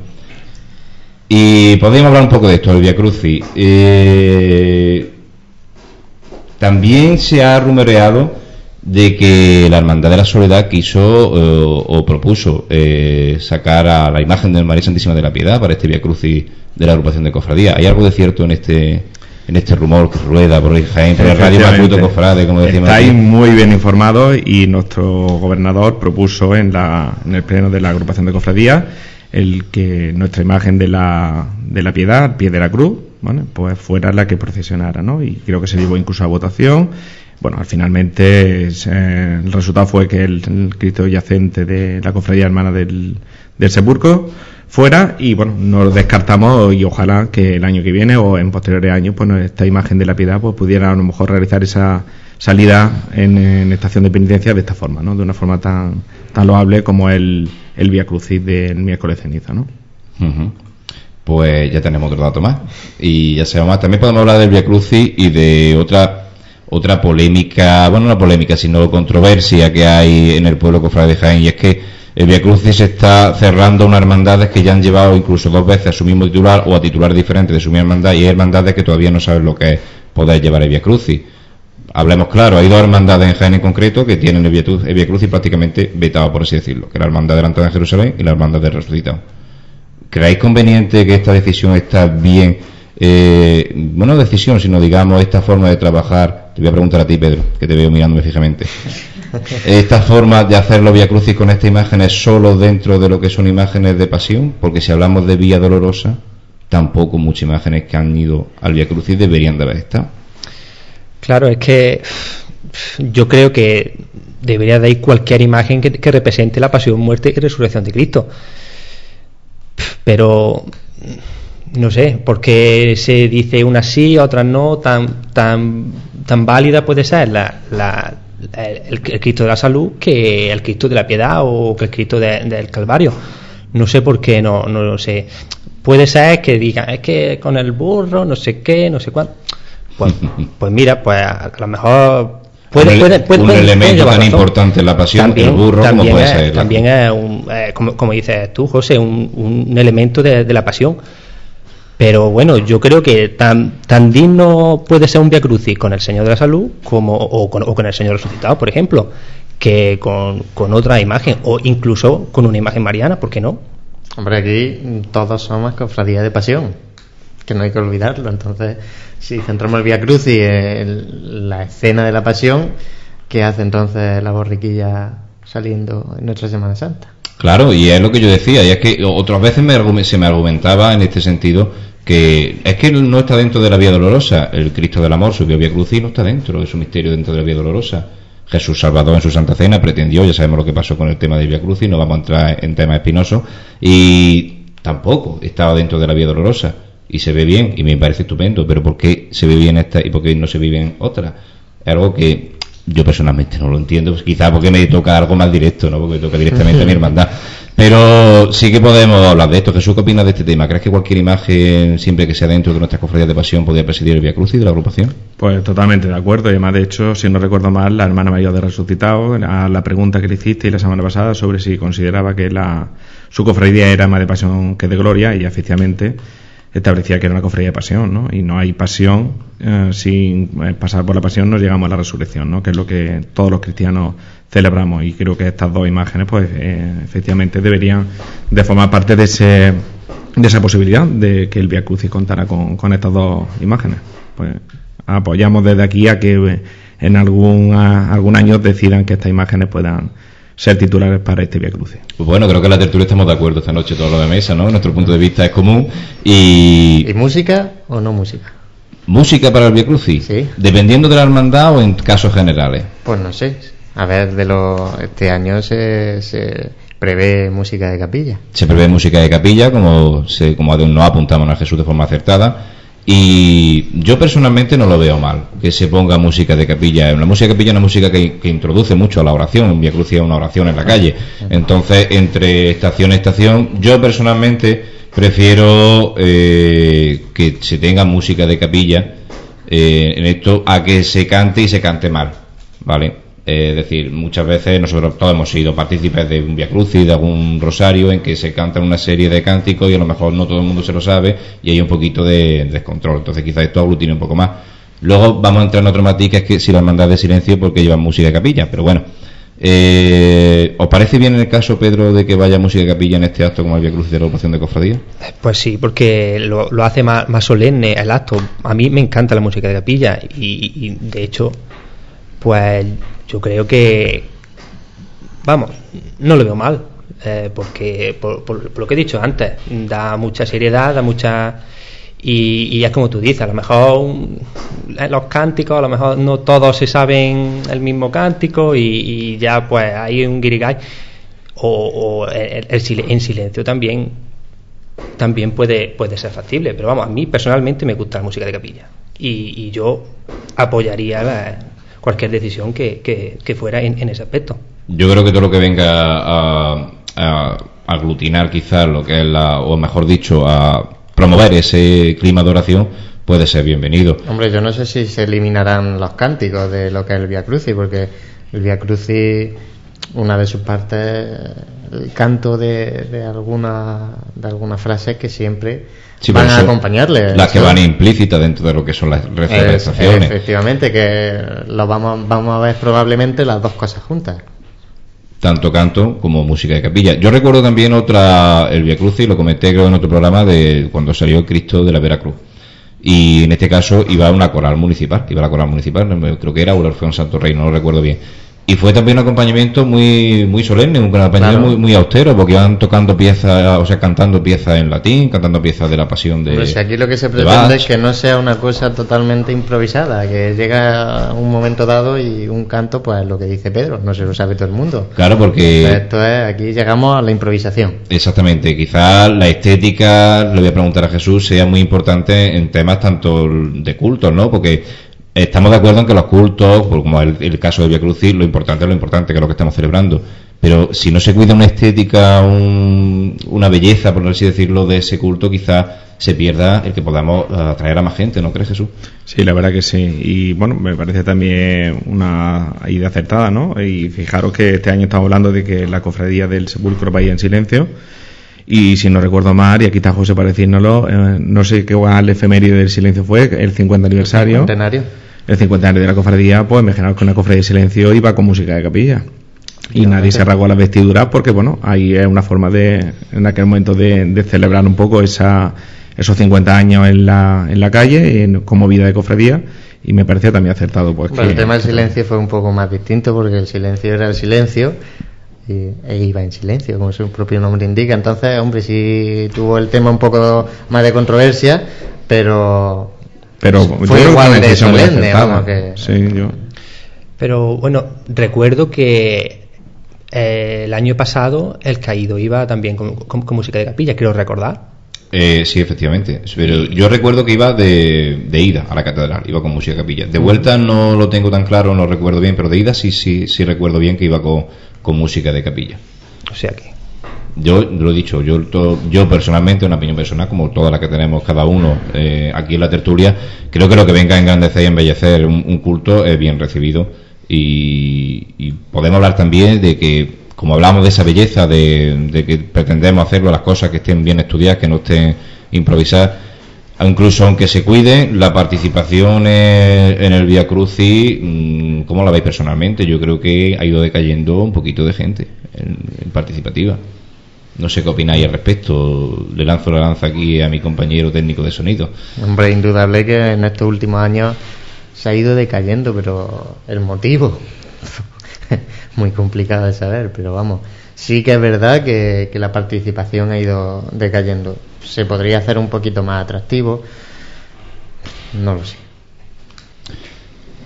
Y podemos hablar un poco de esto, el Via Crucis. Eh, también se ha rumoreado de que la Hermandad de la Soledad quiso eh, o propuso eh, sacar a la imagen de María Santísima de la Piedad para este Via Crucis de la agrupación de cofradía. ¿Hay algo de cierto en este en este rumor que rueda por Jaén, por el Radio Macuto Cofrade, como decimos? Estáis muy bien informados y nuestro gobernador propuso en, la, en el pleno de la agrupación de cofradía el que nuestra imagen de la, de la piedad, pie de la cruz, pues fuera la que procesionara, ¿no? Y creo que se llevó incluso a votación bueno, al finalmente eh, el resultado fue que el, Cristo yacente de la cofradía hermana del, del Sepulcro fuera y bueno, nos descartamos y ojalá que el año que viene o en posteriores años pues esta imagen de la piedad pues pudiera a lo mejor realizar esa salida en, estación de penitencia de esta forma, ¿no? De una forma tan, tan loable como el, el Vía Crucis del miércoles ceniza, ¿no? pues ya tenemos otro dato más. Y ya sabemos más. También podemos hablar del Via Crucis y de otra otra polémica, bueno, no polémica, sino controversia que hay en el pueblo cofrade de Jaén, y es que el Via Crucis está cerrando unas hermandades que ya han llevado incluso dos veces a su mismo titular o a titulares diferentes de su misma hermandad, y hay hermandades que todavía no saben lo que es poder llevar el Via Crucis. Hablemos claro, hay dos hermandades en Jaén en concreto que tienen el Via, Crucis prácticamente vetado, por así decirlo, que la Hermandad de Jerusalén y la Hermandad del Resucitado. ¿Creéis conveniente que esta decisión está bien? Eh, bueno, decisión, sino digamos esta forma de trabajar. Te voy a preguntar a ti, Pedro, que te veo mirándome fijamente. Esta forma de hacerlo Vía Crucis con esta imagen es solo dentro de lo que son imágenes de pasión, porque si hablamos de Vía Dolorosa, tampoco muchas imágenes que han ido al Vía Crucis deberían de haber estado. Claro, es que yo creo que debería de ir cualquier imagen que represente la pasión, muerte y resurrección de Cristo pero no sé, porque se dice una sí, otra no, tan, tan, tan válida puede ser la, la, el, Cristo de la salud que el Cristo de la piedad o que el Cristo del Calvario. No sé por qué, no, no lo sé. Puede ser que digan, es que con el burro, no sé qué, no sé cuánto. Pues, pues mira, pues a lo mejor un, elemento tan importante en la pasión, también, el burro, también como puede es, ser. También es, un, eh, como, dices tú, José, un, elemento de, la pasión. Pero bueno, yo creo que tan, tan digno puede ser un Via Crucis con el Señor de la Salud como, o, con, el Señor resucitado, por ejemplo, que con, con otra imagen, o incluso con una imagen mariana, ¿por qué no? Hombre, aquí todos somos cofradía de pasión, que no hay que olvidarlo. Entonces, si centramos el Via Crucis en la escena de la pasión, ¿qué hace entonces la borriquilla saliendo en nuestra Semana Santa? Claro, y es lo que yo decía, y es que otras veces me, se me argumentaba en este sentido que es que no está dentro de la Vía Dolorosa, el Cristo del Amor subió Vía Crucis no está dentro de su misterio dentro de la Vía Dolorosa. Jesús Salvador en su Santa Cena pretendió, ya sabemos lo que pasó con el tema de Vía Crucis, no vamos a entrar en temas espinosos, y tampoco estaba dentro de la Vía Dolorosa y se ve bien y me parece estupendo, pero ¿por qué se ve bien esta y por qué no se ve bien otra? Es algo que yo personalmente no lo entiendo, pues quizás porque me toca algo más directo, ¿no? porque me toca directamente a mi hermandad. Pero sí que podemos hablar de esto. Jesús, ¿qué opinas de este tema? ¿Crees que cualquier imagen, siempre que sea dentro de nuestras cofradías de pasión, podría presidir el Via Cruz y de la agrupación? Pues totalmente de acuerdo. Y además, de hecho, si no recuerdo mal, la hermana mayor de Resucitado, a la pregunta que le hiciste la semana pasada sobre si consideraba que la, su cofradía era más de pasión que de gloria, y efectivamente establecía que era una cofradía de pasión, ¿no? Y no hay pasión eh, sin eh, pasar por la pasión no llegamos a la resurrección, ¿no? Que es lo que todos los cristianos celebramos y creo que estas dos imágenes, pues eh, efectivamente deberían de formar parte de ese de esa posibilidad de que el Via Crucis contara con, con estas dos imágenes. Pues apoyamos desde aquí a que en algún, algún año decidan que estas imágenes puedan ser titulares para este Via Crucis. Pues bueno, creo que la tertulia estamos de acuerdo esta noche, todo lo de mesa, ¿no? Nuestro punto de vista es común y... ¿Y música o no música? ¿Música para el Via Crucis? Sí. ¿Dependiendo de la hermandad o en casos generales? Pues no sé. A ver, de lo, este año se, se prevé música de capilla. Se prevé música de capilla, como, se, como nos apuntamos a Jesús de forma acertada y yo personalmente no lo veo mal que se ponga música de capilla. La música de capilla es una música que, introduce mucho a la oración. Vía Crucis es una oración en la calle. Entonces, entre estación y estación, yo personalmente prefiero eh, que se tenga música de capilla eh, en esto a que se cante y se cante mal. ¿Vale? Es decir, muchas veces nosotros todos hemos sido partícipes de un Via Crucis, de algún rosario, en que se cantan una serie de cánticos y a lo mejor no todo el mundo se lo sabe y hay un poquito de, descontrol. Entonces quizás esto aglutine un poco más. Luego vamos a entrar en otro matiz que es que si la hermandad de silencio porque llevan música de capilla, pero bueno. Eh, ¿Os parece bien en el caso, Pedro, de que vaya música de capilla en este acto como el Via Crucis de la ocupación de cofradía? Pues sí, porque lo, hace más, solemne el acto. A mí me encanta la música de capilla y de hecho, pues yo creo que, vamos, no lo veo mal, eh, porque por, lo que he dicho antes, da mucha seriedad, da mucha... Y, es como tú dices, a lo mejor los cánticos, a lo mejor no todos se saben el mismo cántico y, ya pues hay un guirigay. O, el, en silencio también también puede, puede ser factible. Pero vamos, a mí personalmente me gusta la música de capilla. Y, y yo apoyaría la, cualquier decisión que, que, fuera en, ese aspecto. Yo creo que todo lo que venga a, aglutinar quizás lo que es la, o mejor dicho, a, promover ese clima de oración puede ser bienvenido. Hombre, yo no sé si se eliminarán los cánticos de lo que es el Via Crucis, porque el Via Crucis, una de sus partes, el canto de, de alguna de algunas frases que siempre Sí, van a acompañarle. Las que van implícitas dentro de lo que son las es- representaciones. efectivamente, que lo vamos, vamos a ver probablemente las dos cosas juntas. tanto canto como música de capilla. Yo recuerdo también otra, el Via Crucis, lo comenté creo en otro programa de cuando salió Cristo de la Veracruz. Y en este caso iba una coral municipal, iba la coral municipal, creo que era o el Orfeón Santo Rey, no lo recuerdo bien. Y fue también un acompañamiento muy muy solemne, un acompañamiento Claro. muy, muy austero, porque iban tocando piezas, o sea, cantando piezas en latín, cantando piezas de la pasión de. Si aquí lo que se de pretende es que no sea una cosa totalmente improvisada, que llega un momento dado y un canto, pues lo que dice Pedro, no se lo sabe todo el mundo. Claro, porque. Esto es, aquí llegamos a la improvisación. Exactamente, quizás la estética, le voy a preguntar a Jesús, sea muy importante en temas tanto de cultos, ¿no? Porque estamos de acuerdo en que los cultos, por como el, el caso de Via Crucis, lo importante es lo importante, que es lo que estamos celebrando. Pero si no se cuida una estética, un- una belleza, por así decirlo, de ese culto, quizás se pierda el que podamos eh, atraer a más gente, ¿no crees, Jesús? Sí, la verdad que sí. Y bueno, me parece también una idea acertada, ¿no? Y fijaros que este año estamos hablando de que la cofradía del sepulcro vaya en silencio. Y si no recuerdo mal, y aquí está José para decírnoslo, eh, no sé qué el efeméride del silencio fue, el 50 aniversario. Centenario. El 50 aniversario de la cofradía, pues imaginaos que una cofradía de silencio iba con música de capilla. Y nadie se rasgó las vestiduras porque, bueno, ahí es una forma de, en aquel momento, de, de celebrar un poco esa, esos 50 años en la, en la calle, en- como vida de cofradía. Y me parecía también acertado, pues Bueno, que- el tema del silencio fue un poco más distinto porque el silencio era el silencio y, e iba en silencio, como su propio nombre indica. Entonces, hombre, sí tuvo el tema un poco más de controversia, pero Pero fue igual una de solemne, vamos, que- Sí, yo. Pero bueno, recuerdo que eh, el año pasado el caído iba también con, con- con música de capilla, quiero recordar. Eh, sí, efectivamente. Pero yo recuerdo que iba de, de ida a la catedral, iba con música de capilla. De vuelta no lo tengo tan claro, no lo recuerdo bien, pero de ida sí, sí, sí recuerdo bien que iba con, con música de capilla. O sea que. Yo lo he dicho, yo, to- yo personalmente, una opinión personal, como toda la que tenemos cada uno eh, aquí en la tertulia, creo que lo que venga a engrandecer y embellecer un, un culto es bien recibido. Y, y podemos hablar también de que, como hablamos de esa belleza, de, de que pretendemos hacerlo, las cosas que estén bien estudiadas, que no estén improvisadas, incluso aunque se cuide, la participación en el Via Crucis, mm, ¿cómo la veis personalmente? Yo creo que ha ido decayendo un poquito de gente en- en participativa. No sé qué opináis al respecto. Le lanzo la lanza aquí a mi compañero técnico de sonido. Hombre, indudable que en estos últimos años se ha ido decayendo, pero el motivo, muy complicado de saber, pero vamos, sí que es verdad que, que la participación ha ido decayendo. Se podría hacer un poquito más atractivo, no lo sé.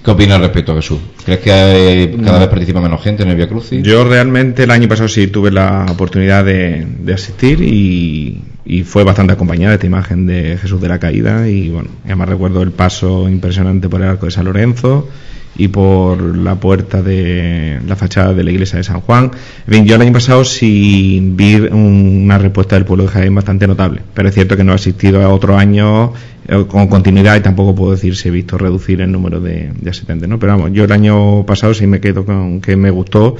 ¿Qué opinas al respecto, Jesús? ¿Crees que hay- cada vez participa menos gente en el Via Crucis? Yo realmente el año pasado sí tuve la oportunidad de, de asistir y, y fue bastante acompañada esta imagen de Jesús de la Caída y bueno, además recuerdo el paso impresionante por el arco de San Lorenzo y por la puerta de la fachada de la iglesia de San Juan. En fin, yo el año pasado sí vi un- una respuesta del pueblo de Jaén bastante notable, pero es cierto que no he asistido a otros años eh, con continuidad y tampoco puedo decir si he visto reducir el número de, de asistentes, ¿no? Pero vamos, yo el año pasado sí me quedo con que me gustó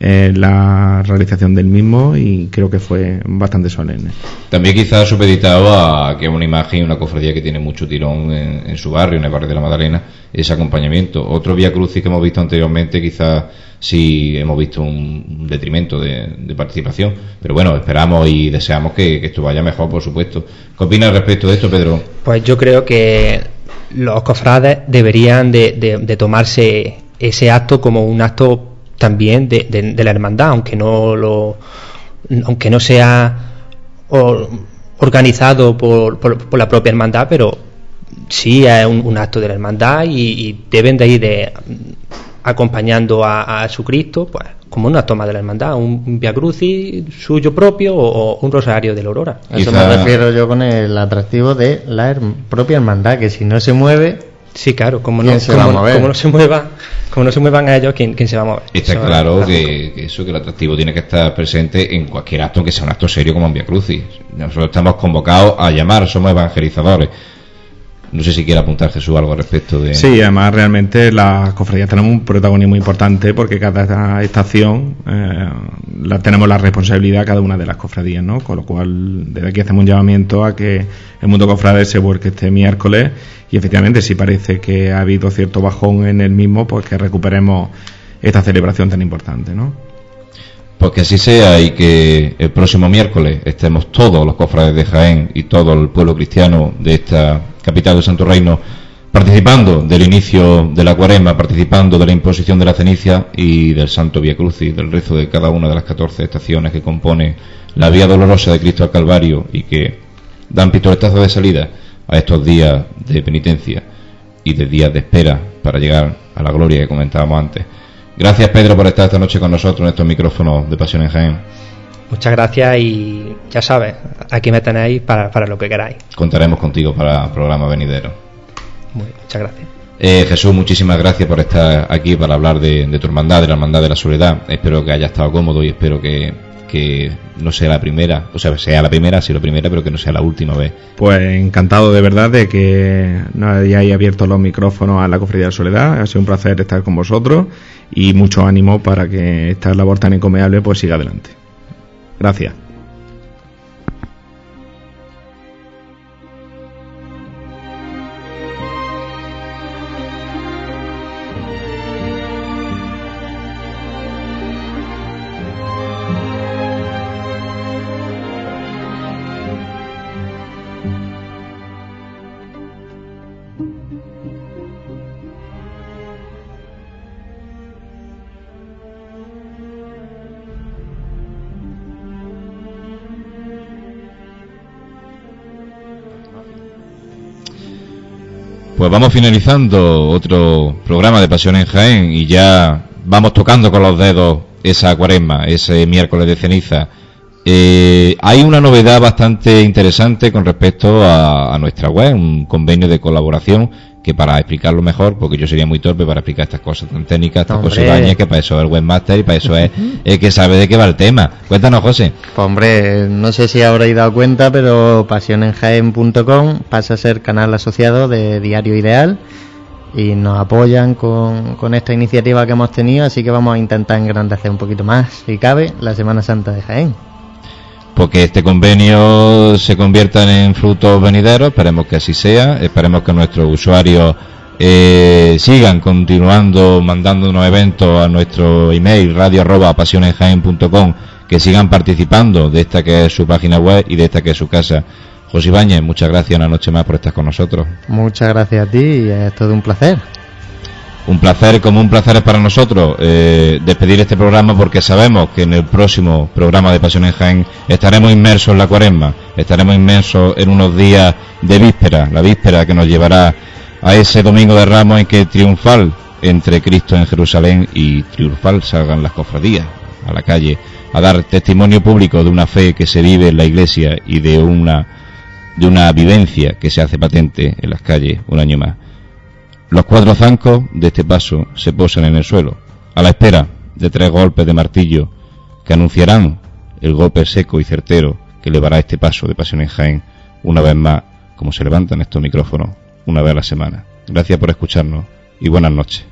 eh, la realización del mismo y creo que fue bastante solemne. También quizás supeditado a que es una imagen y una cofradía que tiene mucho tirón en, en su barrio, en el barrio de la Magdalena, ese acompañamiento. Otro Via Crucis que hemos visto anteriormente, quizás sí hemos visto un, un detrimento de, de participación. Pero bueno, esperamos y deseamos que, que esto vaya mejor, por supuesto. ¿Qué opinas al respecto de esto, Pedro? Pues yo creo que los cofrades deberían de, de- de tomarse ese acto como un acto también de, de- de la hermandad, aunque no lo, aunque no sea or- organizado por, por- por la propia hermandad, pero sí es un, un acto de la hermandad y, y deben de ir de, acompañando a, a Jesucristo, pues como una toma de la hermandad, un, un Via Crucis suyo propio o, o un rosario de la aurora. A eso me refiero yo con el atractivo de la herm- propia hermandad, que si no se mueve, Sí, claro, como no, se como, no se mueva, como no se muevan a ellos, ¿quién, quién se va a mover? Está claro que, eso, que el atractivo tiene que estar presente en cualquier acto, aunque sea un acto serio como en Via Crucis. Nosotros estamos convocados a llamar, somos evangelizadores. No sé si quiere apuntar Jesús algo al respecto de. Sí, además realmente las cofradías tenemos un protagonismo importante porque cada estación eh, la, tenemos la responsabilidad cada una de las cofradías, ¿no? Con lo cual, desde aquí hacemos un llamamiento a que el mundo cofrade se vuelque este miércoles y efectivamente si parece que ha habido cierto bajón en el mismo, pues que recuperemos esta celebración tan importante, ¿no? Pues que así sea y que el próximo miércoles estemos todos los cofrades de Jaén y todo el pueblo cristiano de esta capital del Santo Reino participando del inicio de la cuaresma, participando de la imposición de la ceniza y del Santo Vía Crucis, del rezo de cada una de las 14 estaciones que compone la Vía Dolorosa de Cristo al Calvario y que dan pistoletazo de salida a estos días de penitencia y de días de espera para llegar a la gloria que comentábamos antes. Gracias Pedro por estar esta noche con nosotros en estos micrófonos de Pasión en Jaén. Muchas gracias y ya sabes, aquí me tenéis para, para lo que queráis. Contaremos contigo para el programa venidero. muchas gracias. Eh, Jesús, muchísimas gracias por estar aquí para hablar de, de, tu hermandad, de la hermandad de la soledad. Espero que haya estado cómodo y espero que, que no sea la primera, o sea, sea la primera, sí la primera, pero que no sea la última vez. Pues encantado de verdad de que nos hayáis abierto los micrófonos a la Cofradía de la Soledad. Ha sido un placer estar con vosotros y mucho ánimo para que esta labor tan encomiable pues siga adelante. Gracias. Pues vamos finalizando otro programa de Pasión en Jaén y ya vamos tocando con los dedos esa cuaresma, ese miércoles de ceniza. Eh, hay una novedad bastante interesante con respecto a, nuestra web, un convenio de colaboración que para explicarlo mejor, porque yo sería muy torpe para explicar estas cosas tan técnicas, estas cosas que para eso es el webmaster y para eso es el que sabe de qué va el tema. Cuéntanos, José. Pues hombre, no sé si habréis dado cuenta, pero pasionenjaen.com pasa a ser canal asociado de Diario Ideal y nos apoyan con, con esta iniciativa que hemos tenido, así que vamos a intentar engrandecer un poquito más, si cabe, la Semana Santa de Jaén porque este convenio se convierta en frutos venideros, esperemos que así sea, esperemos que nuestros usuarios eh, sigan continuando mandándonos eventos a nuestro email radio arroba que sigan participando de esta que es su página web y de esta que es su casa. José Ibáñez, muchas gracias una noche más por estar con nosotros. Muchas gracias a ti y es todo un placer. Un placer, como un placer es para nosotros eh, despedir este programa porque sabemos que en el próximo programa de Pasión en Jaén estaremos inmersos en la cuaresma, estaremos inmersos en unos días de víspera, la víspera que nos llevará a ese domingo de Ramos en que triunfal entre Cristo en Jerusalén y triunfal salgan las cofradías a la calle a dar testimonio público de una fe que se vive en la iglesia y de una de una vivencia que se hace patente en las calles un año más. Los cuatro zancos de este paso se posan en el suelo, a la espera de tres golpes de martillo que anunciarán el golpe seco y certero que elevará este paso de Pasión en Jaén una vez más, como se levantan estos micrófonos, una vez a la semana. Gracias por escucharnos y buenas noches.